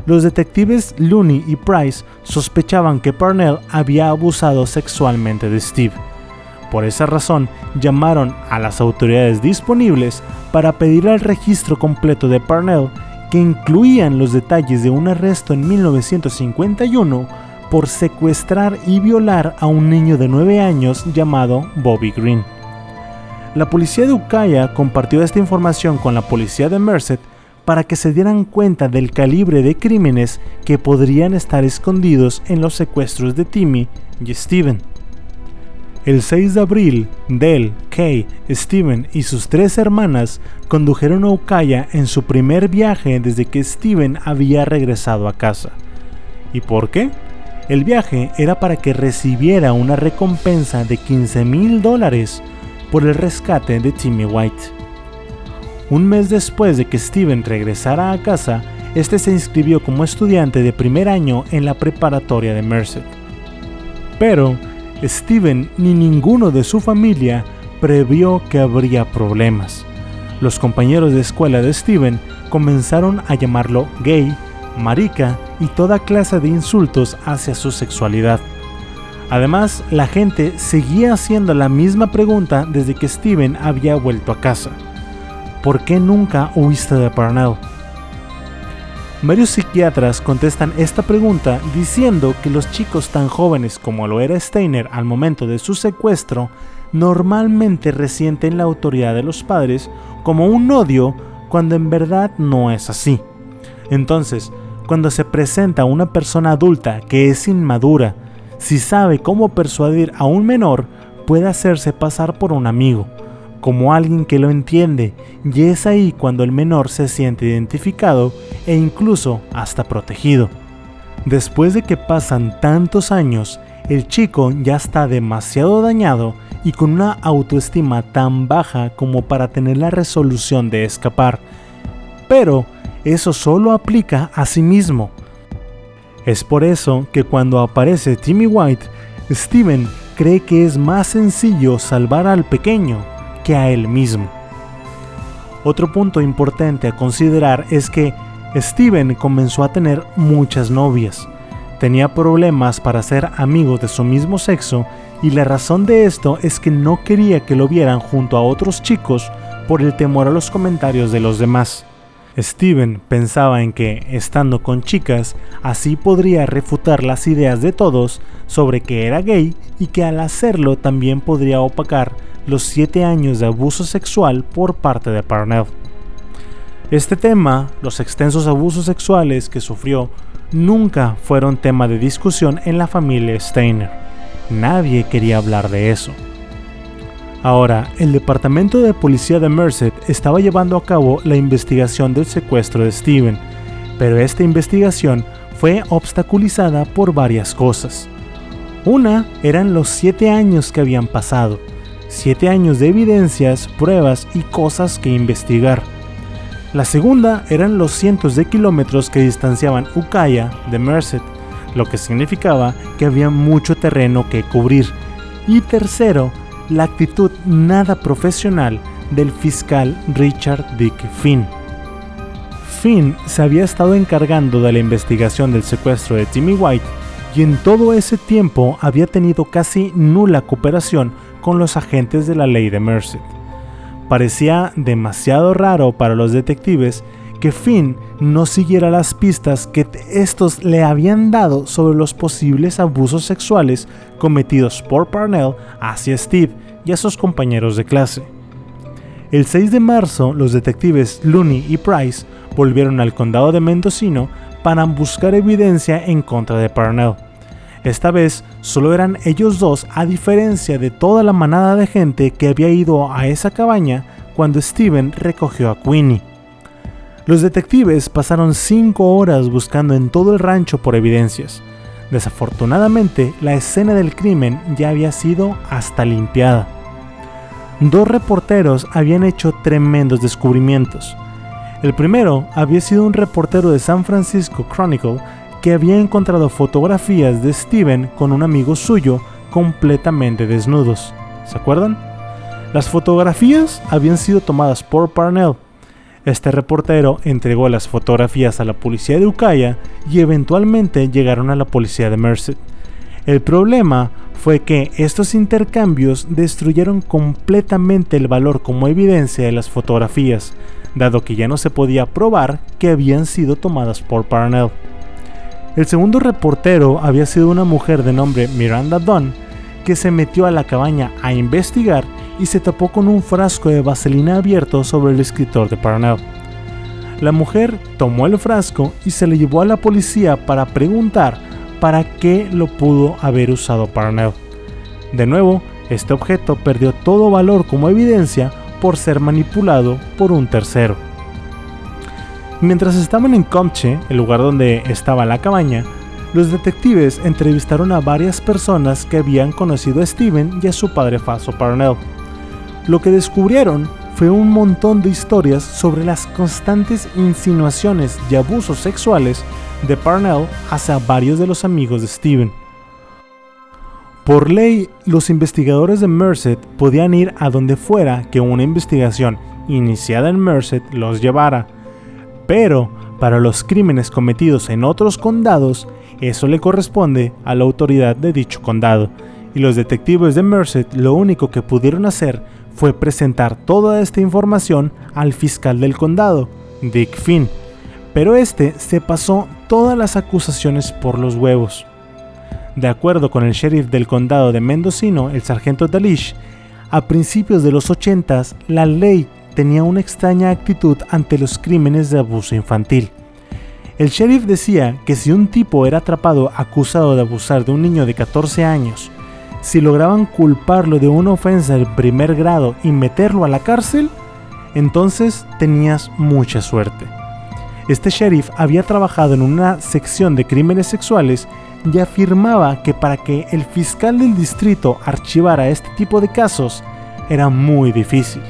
A: los detectives Looney y Price sospechaban que Parnell había abusado sexualmente de Steve. Por esa razón, llamaron a las autoridades disponibles para pedir el registro completo de Parnell, que incluían los detalles de un arresto en 1951 por secuestrar y violar a un niño de 9 años llamado Bobby Green. La policía de Ukiah compartió esta información con la policía de Merced para que se dieran cuenta del calibre de crímenes que podrían estar escondidos en los secuestros de Timmy y Steven. El 6 de abril, Dell, Kay, Steven y sus tres hermanas condujeron a Ukiah en su primer viaje desde que Steven había regresado a casa. ¿Y por qué? El viaje era para que recibiera una recompensa de 15 mil dólares por el rescate de Timmy White. Un mes después de que Steven regresara a casa, este se inscribió como estudiante de primer año en la preparatoria de Merced. Pero Steven ni ninguno de su familia previó que habría problemas. Los compañeros de escuela de Steven comenzaron a llamarlo gay, marica y toda clase de insultos hacia su sexualidad. Además, la gente seguía haciendo la misma pregunta desde que Steven había vuelto a casa. ¿Por qué nunca huiste de Parnell? Varios psiquiatras contestan esta pregunta diciendo que los chicos tan jóvenes como lo era Steiner al momento de su secuestro normalmente resienten la autoridad de los padres como un odio cuando en verdad no es así. Entonces, cuando se presenta una persona adulta que es inmadura, si sabe cómo persuadir a un menor, puede hacerse pasar por un amigo, como alguien que lo entiende, y es ahí cuando el menor se siente identificado e incluso hasta protegido. Después de que pasan tantos años, el chico ya está demasiado dañado y con una autoestima tan baja como para tener la resolución de escapar. Pero eso solo aplica a sí mismo. Es por eso que cuando aparece Timmy White, Steven cree que es más sencillo salvar al pequeño que a él mismo. Otro punto importante a considerar es que Steven comenzó a tener muchas novias. Tenía problemas para ser amigos de su mismo sexo y la razón de esto es que no quería que lo vieran junto a otros chicos por el temor a los comentarios de los demás. Steven pensaba en que, estando con chicas, así podría refutar las ideas de todos sobre que era gay y que al hacerlo también podría opacar los 7 años de abuso sexual por parte de Parnell. Este tema, los extensos abusos sexuales que sufrió, nunca fueron tema de discusión en la familia Steiner. Nadie quería hablar de eso. Ahora, el departamento de policía de Merced estaba llevando a cabo la investigación del secuestro de Steven, pero esta investigación fue obstaculizada por varias cosas. Una eran los siete años que habían pasado, siete años de evidencias, pruebas y cosas que investigar. La segunda eran los cientos de kilómetros que distanciaban Ukiah de Merced, lo que significaba que había mucho terreno que cubrir. Y tercero, la actitud nada profesional del fiscal Richard Dick Finn. Finn se había estado encargando de la investigación del secuestro de Timmy White y en todo ese tiempo había tenido casi nula cooperación con los agentes de la ley de Merced. Parecía demasiado raro para los detectives que Finn no siguiera las pistas que estos le habían dado sobre los posibles abusos sexuales cometidos por Parnell hacia Steve y a sus compañeros de clase. El 6 de marzo, los detectives Looney y Price volvieron al condado de Mendocino para buscar evidencia en contra de Parnell. Esta vez solo eran ellos dos a diferencia de toda la manada de gente que había ido a esa cabaña cuando Steven recogió a Queenie. Los detectives pasaron cinco horas buscando en todo el rancho por evidencias. Desafortunadamente, la escena del crimen ya había sido hasta limpiada. Dos reporteros habían hecho tremendos descubrimientos. El primero había sido un reportero de San Francisco Chronicle que había encontrado fotografías de Steven con un amigo suyo completamente desnudos. ¿Se acuerdan? Las fotografías habían sido tomadas por Parnell, este reportero entregó las fotografías a la policía de Ukiah y eventualmente llegaron a la policía de Merced. El problema fue que estos intercambios destruyeron completamente el valor como evidencia de las fotografías, dado que ya no se podía probar que habían sido tomadas por Parnell. El segundo reportero había sido una mujer de nombre Miranda Dunn, que se metió a la cabaña a investigar y se tapó con un frasco de vaselina abierto sobre el escritor de Parnell. La mujer tomó el frasco y se le llevó a la policía para preguntar para qué lo pudo haber usado Parnell. De nuevo, este objeto perdió todo valor como evidencia por ser manipulado por un tercero. Mientras estaban en Comche, el lugar donde estaba la cabaña, los detectives entrevistaron a varias personas que habían conocido a Steven y a su padre Faso Parnell. Lo que descubrieron fue un montón de historias sobre las constantes insinuaciones y abusos sexuales de Parnell hacia varios de los amigos de Steven. Por ley, los investigadores de Merced podían ir a donde fuera que una investigación iniciada en Merced los llevara, Pero, para los crímenes cometidos en otros condados, eso le corresponde a la autoridad de dicho condado, y los detectives de Merced lo único que pudieron hacer fue presentar toda esta información al fiscal del condado, Dick Finn, pero este se pasó todas las acusaciones por los huevos. De acuerdo con el sheriff del condado de Mendocino, el sargento Dalish, a principios de los 80 la ley tenía una extraña actitud ante los crímenes de abuso infantil. El sheriff decía que si un tipo era atrapado acusado de abusar de un niño de 14 años, si lograban culparlo de una ofensa del primer grado y meterlo a la cárcel, entonces tenías mucha suerte. Este sheriff había trabajado en una sección de crímenes sexuales y afirmaba que para que el fiscal del distrito archivara este tipo de casos era muy difícil.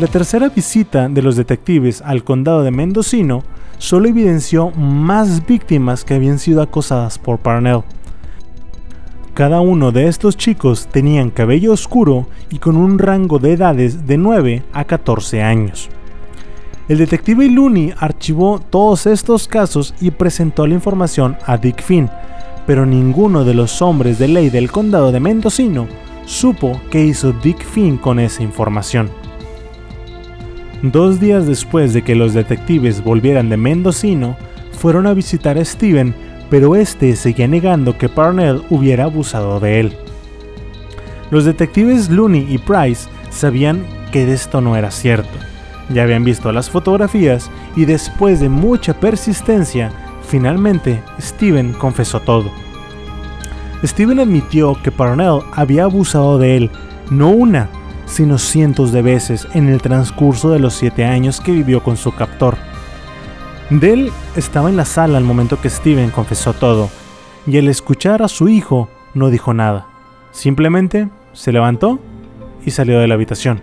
A: La tercera visita de los detectives al condado de Mendocino solo evidenció más víctimas que habían sido acosadas por Parnell. Cada uno de estos chicos tenían cabello oscuro y con un rango de edades de 9 a 14 años. El detective Looney archivó todos estos casos y presentó la información a Dick Finn, pero ninguno de los hombres de ley del condado de Mendocino supo qué hizo Dick Finn con esa información. Dos días después de que los detectives volvieran de Mendocino, fueron a visitar a Steven, pero este seguía negando que Parnell hubiera abusado de él. Los detectives Looney y Price sabían que esto no era cierto ya habían visto las fotografías y después de mucha persistencia, finalmente Steven confesó todo. Steven admitió que Parnell había abusado de él no una, sino cientos de veces en el transcurso de los siete años que vivió con su captor. Dell estaba en la sala al momento que Steven confesó todo, y al escuchar a su hijo no dijo nada. Simplemente se levantó y salió de la habitación.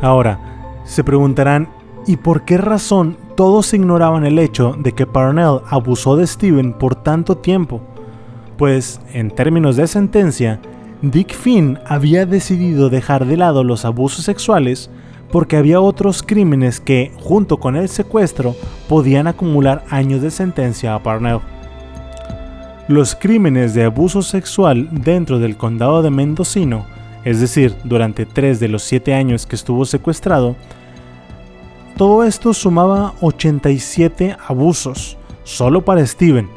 A: Ahora, se preguntarán, ¿y por qué razón todos ignoraban el hecho de que Parnell abusó de Steven por tanto tiempo? Pues, en términos de sentencia, Dick Finn había decidido dejar de lado los abusos sexuales porque había otros crímenes que, junto con el secuestro, podían acumular años de sentencia a Parnell. Los crímenes de abuso sexual dentro del condado de Mendocino es decir, durante tres de los siete años que estuvo secuestrado, todo esto sumaba 87 abusos, solo para Steven.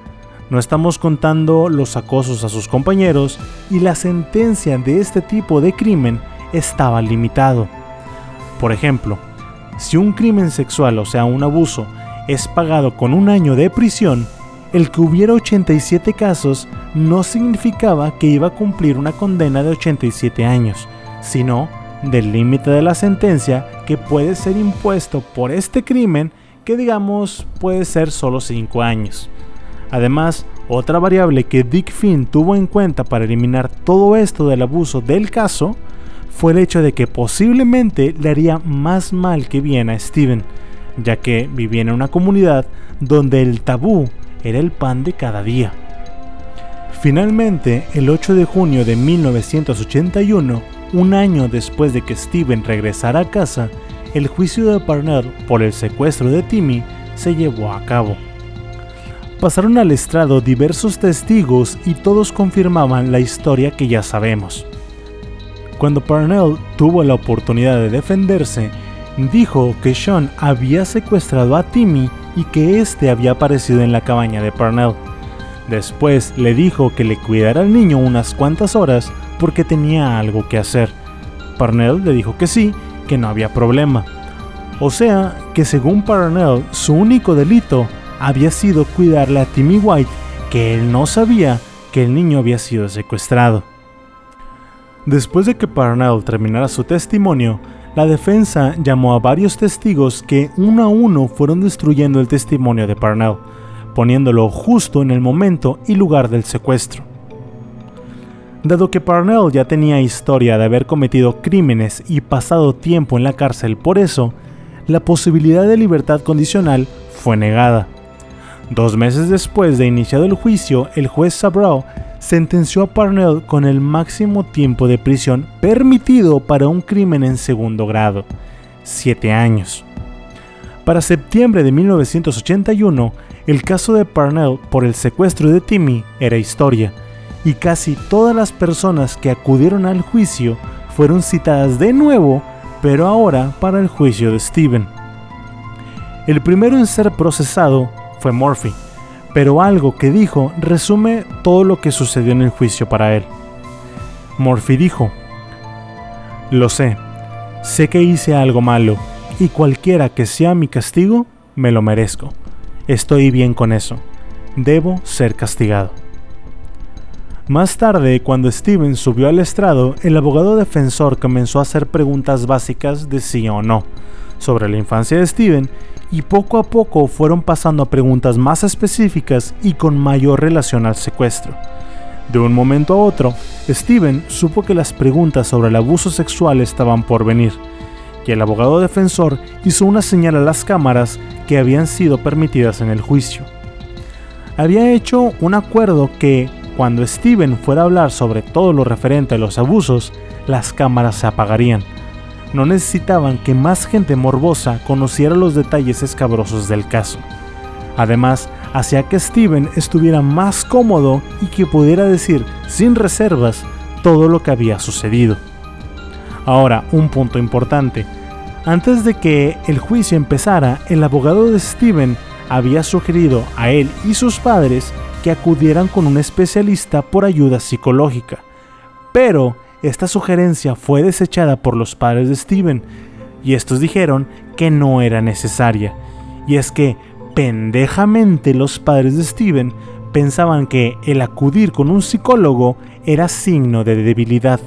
A: No estamos contando los acosos a sus compañeros y la sentencia de este tipo de crimen estaba limitado. Por ejemplo, si un crimen sexual, o sea, un abuso, es pagado con un año de prisión, el que hubiera 87 casos no significaba que iba a cumplir una condena de 87 años, sino del límite de la sentencia que puede ser impuesto por este crimen que digamos puede ser solo 5 años. Además, otra variable que Dick Finn tuvo en cuenta para eliminar todo esto del abuso del caso fue el hecho de que posiblemente le haría más mal que bien a Steven, ya que vivía en una comunidad donde el tabú era el pan de cada día. Finalmente, el 8 de junio de 1981, un año después de que Steven regresara a casa, el juicio de Parnell por el secuestro de Timmy se llevó a cabo. Pasaron al estrado diversos testigos y todos confirmaban la historia que ya sabemos. Cuando Parnell tuvo la oportunidad de defenderse, dijo que Sean había secuestrado a Timmy y que éste había aparecido en la cabaña de Parnell. Después le dijo que le cuidara al niño unas cuantas horas porque tenía algo que hacer. Parnell le dijo que sí, que no había problema. O sea, que según Parnell, su único delito había sido cuidarle a Timmy White, que él no sabía que el niño había sido secuestrado. Después de que Parnell terminara su testimonio, la defensa llamó a varios testigos que uno a uno fueron destruyendo el testimonio de Parnell, poniéndolo justo en el momento y lugar del secuestro. Dado que Parnell ya tenía historia de haber cometido crímenes y pasado tiempo en la cárcel por eso, la posibilidad de libertad condicional fue negada. Dos meses después de iniciado el juicio, el juez Sabrow sentenció a Parnell con el máximo tiempo de prisión permitido para un crimen en segundo grado, siete años. Para septiembre de 1981, el caso de Parnell por el secuestro de Timmy era historia, y casi todas las personas que acudieron al juicio fueron citadas de nuevo, pero ahora para el juicio de Steven. El primero en ser procesado fue Murphy, pero algo que dijo resume todo lo que sucedió en el juicio para él. Murphy dijo, Lo sé, sé que hice algo malo, y cualquiera que sea mi castigo, me lo merezco. Estoy bien con eso. Debo ser castigado. Más tarde, cuando Steven subió al estrado, el abogado defensor comenzó a hacer preguntas básicas de sí o no sobre la infancia de Steven y poco a poco fueron pasando a preguntas más específicas y con mayor relación al secuestro. De un momento a otro, Steven supo que las preguntas sobre el abuso sexual estaban por venir y el abogado defensor hizo una señal a las cámaras que habían sido permitidas en el juicio. Había hecho un acuerdo que, cuando Steven fuera a hablar sobre todo lo referente a los abusos, las cámaras se apagarían. No necesitaban que más gente morbosa conociera los detalles escabrosos del caso. Además, hacía que Steven estuviera más cómodo y que pudiera decir sin reservas todo lo que había sucedido. Ahora, un punto importante. Antes de que el juicio empezara, el abogado de Steven había sugerido a él y sus padres que acudieran con un especialista por ayuda psicológica. Pero esta sugerencia fue desechada por los padres de Steven y estos dijeron que no era necesaria. Y es que, pendejamente, los padres de Steven pensaban que el acudir con un psicólogo era signo de debilidad.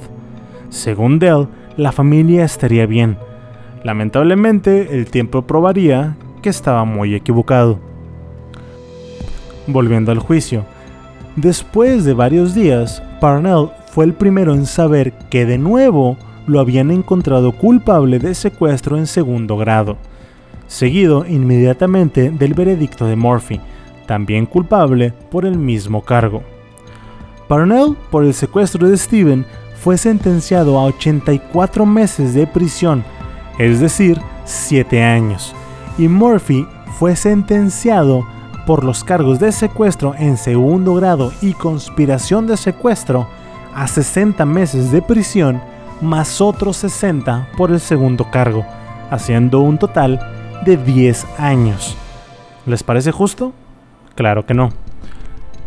A: Según Dell, la familia estaría bien. Lamentablemente, el tiempo probaría que estaba muy equivocado. Volviendo al juicio. Después de varios días, Parnell fue el primero en saber que de nuevo lo habían encontrado culpable de secuestro en segundo grado, seguido inmediatamente del veredicto de Murphy, también culpable por el mismo cargo. Parnell, por el secuestro de Steven, fue sentenciado a 84 meses de prisión, es decir, 7 años, y Murphy fue sentenciado por los cargos de secuestro en segundo grado y conspiración de secuestro a 60 meses de prisión más otros 60 por el segundo cargo, haciendo un total de 10 años. ¿Les parece justo? Claro que no.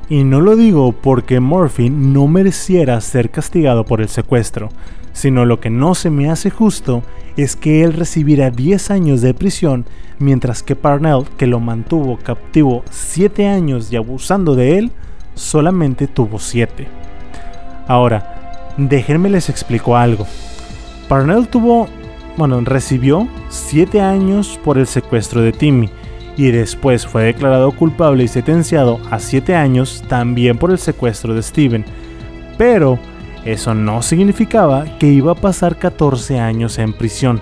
A: Y no lo digo porque Murphy no mereciera ser castigado por el secuestro, sino lo que no se me hace justo es que él recibiera 10 años de prisión, mientras que Parnell, que lo mantuvo captivo 7 años y abusando de él, solamente tuvo 7. Ahora, déjenme les explico algo. Parnell tuvo, bueno, recibió 7 años por el secuestro de Timmy, y después fue declarado culpable y sentenciado a 7 años también por el secuestro de Steven. Pero eso no significaba que iba a pasar 14 años en prisión.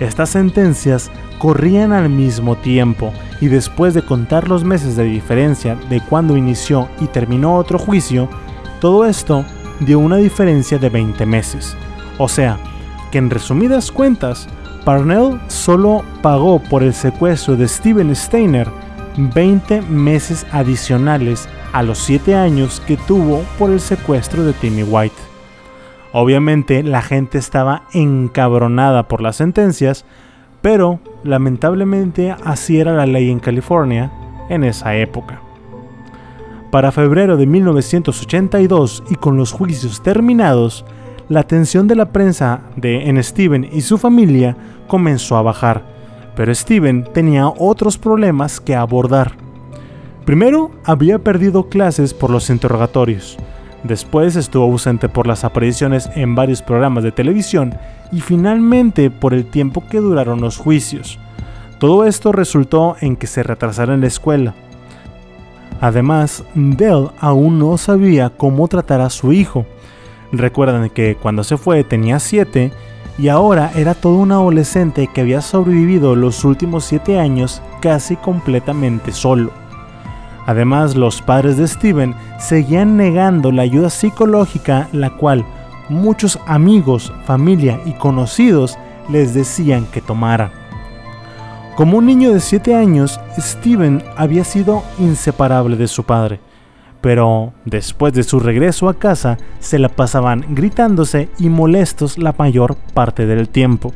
A: Estas sentencias corrían al mismo tiempo y después de contar los meses de diferencia de cuando inició y terminó otro juicio, todo esto dio una diferencia de 20 meses. O sea, que en resumidas cuentas, Parnell solo pagó por el secuestro de Steven Steiner 20 meses adicionales a los 7 años que tuvo por el secuestro de Timmy White. Obviamente la gente estaba encabronada por las sentencias, pero lamentablemente así era la ley en California en esa época. Para febrero de 1982 y con los juicios terminados, la atención de la prensa de en Steven y su familia comenzó a bajar, pero Steven tenía otros problemas que abordar. Primero, había perdido clases por los interrogatorios. Después estuvo ausente por las apariciones en varios programas de televisión y finalmente por el tiempo que duraron los juicios. Todo esto resultó en que se retrasara en la escuela. Además, Dell aún no sabía cómo tratar a su hijo. Recuerdan que cuando se fue tenía 7 y ahora era todo un adolescente que había sobrevivido los últimos 7 años casi completamente solo. Además, los padres de Steven seguían negando la ayuda psicológica la cual muchos amigos, familia y conocidos les decían que tomaran. Como un niño de 7 años, Steven había sido inseparable de su padre, pero después de su regreso a casa se la pasaban gritándose y molestos la mayor parte del tiempo.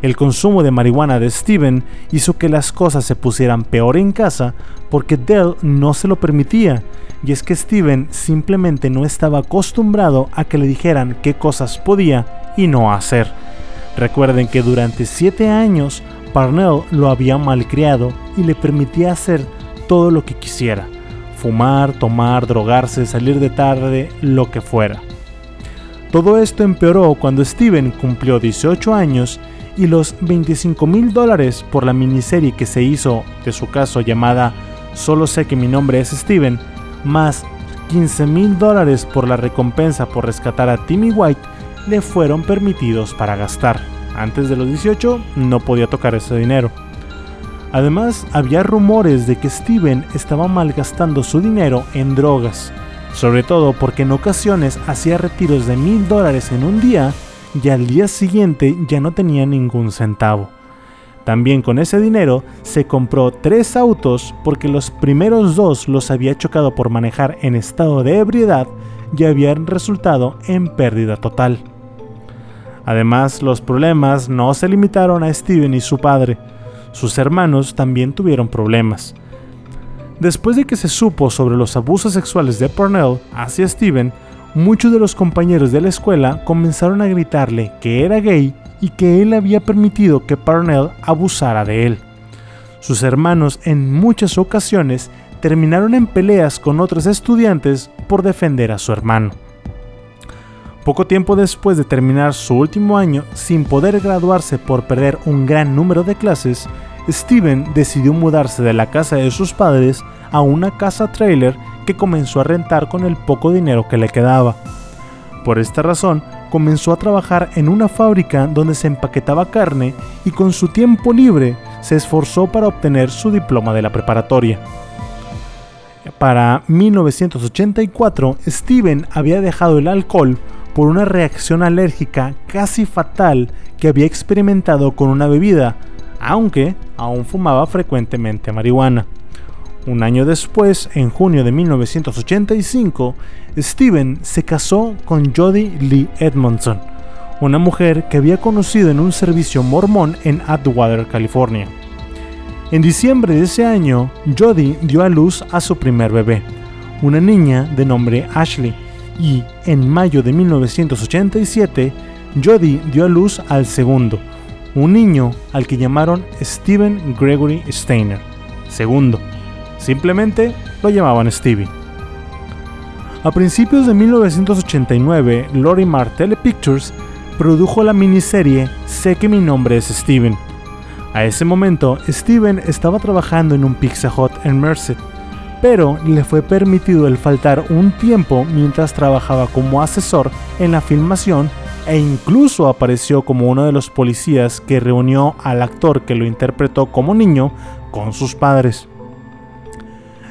A: El consumo de marihuana de Steven hizo que las cosas se pusieran peor en casa porque Dell no se lo permitía, y es que Steven simplemente no estaba acostumbrado a que le dijeran qué cosas podía y no hacer. Recuerden que durante 7 años Parnell lo había malcriado y le permitía hacer todo lo que quisiera, fumar, tomar, drogarse, salir de tarde, lo que fuera. Todo esto empeoró cuando Steven cumplió 18 años y los 25 mil dólares por la miniserie que se hizo de su caso llamada Solo sé que mi nombre es Steven, más 15 mil dólares por la recompensa por rescatar a Timmy White, le fueron permitidos para gastar. Antes de los 18 no podía tocar ese dinero. Además, había rumores de que Steven estaba malgastando su dinero en drogas, sobre todo porque en ocasiones hacía retiros de mil dólares en un día y al día siguiente ya no tenía ningún centavo. También con ese dinero se compró tres autos porque los primeros dos los había chocado por manejar en estado de ebriedad y habían resultado en pérdida total. Además, los problemas no se limitaron a Steven y su padre, sus hermanos también tuvieron problemas. Después de que se supo sobre los abusos sexuales de Parnell hacia Steven, muchos de los compañeros de la escuela comenzaron a gritarle que era gay y que él había permitido que Parnell abusara de él. Sus hermanos en muchas ocasiones terminaron en peleas con otros estudiantes por defender a su hermano. Poco tiempo después de terminar su último año sin poder graduarse por perder un gran número de clases, Steven decidió mudarse de la casa de sus padres a una casa trailer que comenzó a rentar con el poco dinero que le quedaba. Por esta razón, comenzó a trabajar en una fábrica donde se empaquetaba carne y con su tiempo libre se esforzó para obtener su diploma de la preparatoria. Para 1984, Steven había dejado el alcohol por una reacción alérgica casi fatal que había experimentado con una bebida, aunque aún fumaba frecuentemente marihuana. Un año después, en junio de 1985, Steven se casó con Jody Lee Edmondson, una mujer que había conocido en un servicio mormón en Atwater, California. En diciembre de ese año, Jody dio a luz a su primer bebé, una niña de nombre Ashley, y en mayo de 1987, Jody dio a luz al segundo, un niño al que llamaron Steven Gregory Steiner, segundo. Simplemente lo llamaban Stevie. A principios de 1989, Lorimar Telepictures produjo la miniserie Sé que mi nombre es Steven. A ese momento, Steven estaba trabajando en un Pizza Hut en Merced, pero le fue permitido el faltar un tiempo mientras trabajaba como asesor en la filmación e incluso apareció como uno de los policías que reunió al actor que lo interpretó como niño con sus padres.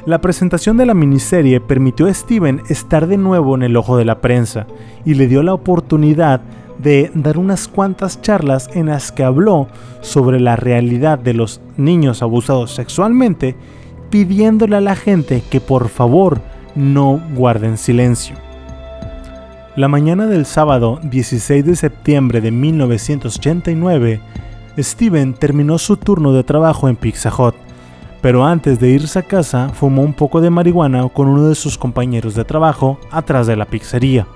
A: La presentación de la miniserie permitió a Steven estar de nuevo en el ojo de la prensa y le dio la oportunidad de dar unas cuantas charlas en las que habló sobre la realidad de los niños abusados sexualmente, pidiéndole a la gente que por favor no guarden silencio. La mañana del sábado 16 de septiembre de 1989, Steven terminó su turno de trabajo en Pizza Hut pero antes de irse a casa fumó un poco de marihuana con uno de sus compañeros de trabajo atrás de la pizzería.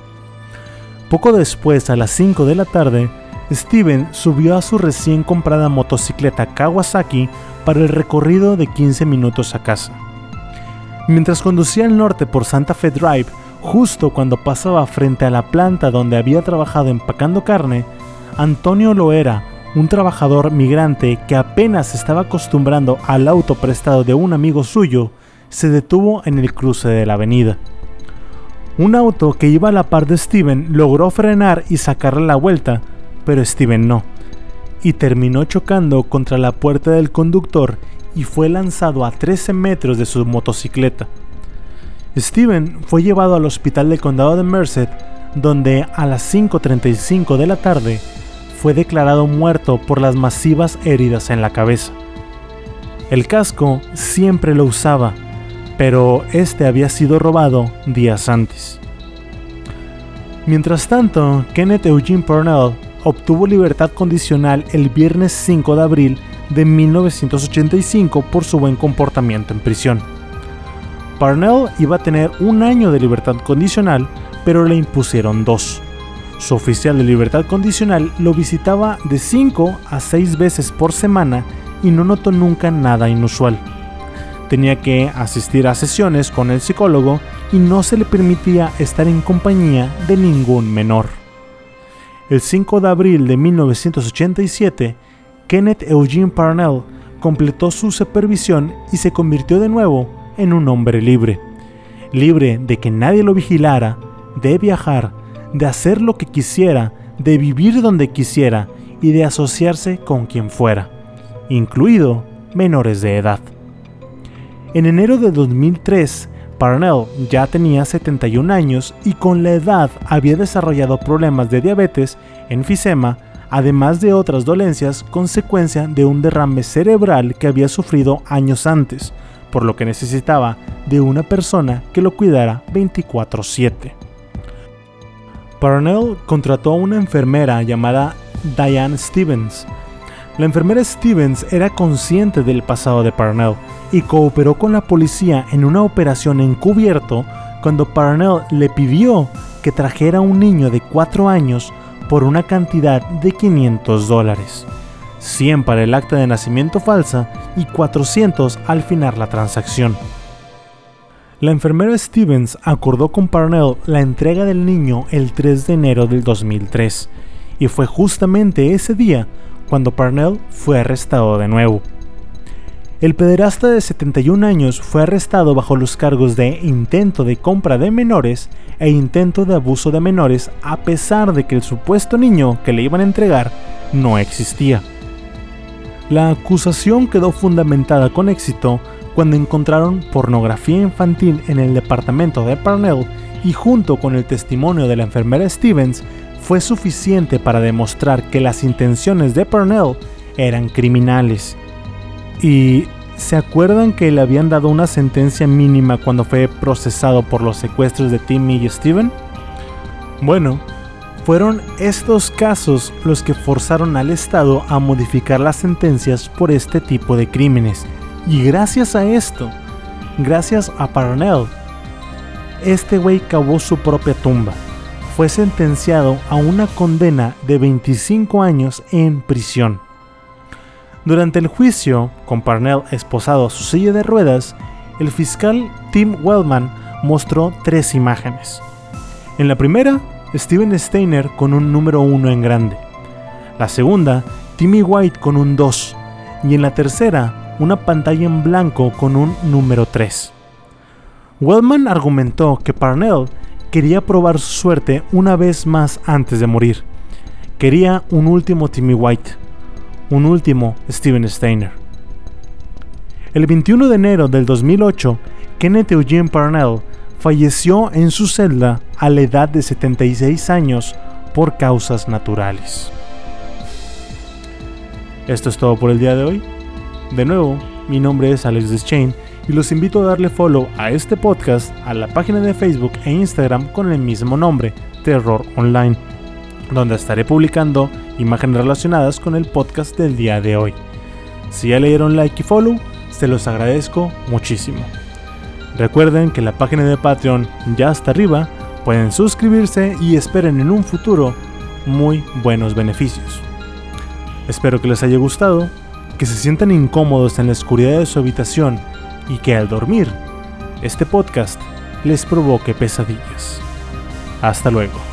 A: Poco después, a las 5 de la tarde, Steven subió a su recién comprada motocicleta Kawasaki para el recorrido de 15 minutos a casa. Mientras conducía al norte por Santa Fe Drive, justo cuando pasaba frente a la planta donde había trabajado empacando carne, Antonio Loera, un trabajador migrante que apenas estaba acostumbrando al auto prestado de un amigo suyo, se detuvo en el cruce de la avenida. Un auto que iba a la par de Steven logró frenar y sacarle la vuelta, pero Steven no, y terminó chocando contra la puerta del conductor y fue lanzado a 13 metros de su motocicleta. Steven fue llevado al hospital del condado de Merced, donde a las 5.35 de la tarde fue declarado muerto por las masivas heridas en la cabeza. El casco siempre lo usaba, pero este había sido robado días antes. Mientras tanto, Kenneth Eugene Parnell obtuvo libertad condicional el viernes 5 de abril de 1985 por su buen comportamiento en prisión. Parnell iba a tener un año de libertad condicional, pero le impusieron dos. Su oficial de libertad condicional lo visitaba de 5 a 6 veces por semana y no notó nunca nada inusual. Tenía que asistir a sesiones con el psicólogo y no se le permitía estar en compañía de ningún menor. El 5 de abril de 1987, Kenneth Eugene Parnell completó su supervisión y se convirtió de nuevo en un hombre libre. Libre de que nadie lo vigilara, de viajar, de hacer lo que quisiera, de vivir donde quisiera y de asociarse con quien fuera, incluido menores de edad. En enero de 2003, Parnell ya tenía 71 años y con la edad había desarrollado problemas de diabetes, enfisema, además de otras dolencias consecuencia de un derrame cerebral que había sufrido años antes, por lo que necesitaba de una persona que lo cuidara 24/7. Parnell contrató a una enfermera llamada Diane Stevens. La enfermera Stevens era consciente del pasado de Parnell y cooperó con la policía en una operación encubierto cuando Parnell le pidió que trajera un niño de 4 años por una cantidad de 500 dólares, 100 para el acta de nacimiento falsa y 400 al final la transacción. La enfermera Stevens acordó con Parnell la entrega del niño el 3 de enero del 2003, y fue justamente ese día cuando Parnell fue arrestado de nuevo. El pederasta de 71 años fue arrestado bajo los cargos de intento de compra de menores e intento de abuso de menores a pesar de que el supuesto niño que le iban a entregar no existía. La acusación quedó fundamentada con éxito cuando encontraron pornografía infantil en el departamento de Parnell y junto con el testimonio de la enfermera Stevens fue suficiente para demostrar que las intenciones de Parnell eran criminales ¿Y se acuerdan que le habían dado una sentencia mínima cuando fue procesado por los secuestros de Timmy y Steven? Bueno, fueron estos casos los que forzaron al Estado a modificar las sentencias por este tipo de crímenes. Y gracias a esto, gracias a Parnell, este güey cavó su propia tumba. Fue sentenciado a una condena de 25 años en prisión. Durante el juicio, con Parnell esposado a su silla de ruedas, el fiscal Tim Wellman mostró tres imágenes. En la primera, Steven Steiner con un número 1 en grande. La segunda, Timmy White con un 2. Y en la tercera, una pantalla en blanco con un número 3. Wellman argumentó que Parnell quería probar su suerte una vez más antes de morir. Quería un último Timmy White un último Steven Steiner. El 21 de enero del 2008, Kenneth Eugene Parnell falleció en su celda a la edad de 76 años por causas naturales. Esto es todo por el día de hoy. De nuevo, mi nombre es Alex Deschain y los invito a darle follow a este podcast a la página de Facebook e Instagram con el mismo nombre, Terror Online, donde estaré publicando imágenes relacionadas con el podcast del día de hoy. Si ya le dieron like y follow, se los agradezco muchísimo. Recuerden que la página de Patreon ya está arriba, pueden suscribirse y esperen en un futuro muy buenos beneficios. Espero que les haya gustado, que se sientan incómodos en la oscuridad de su habitación y que al dormir, este podcast les provoque pesadillas. Hasta luego.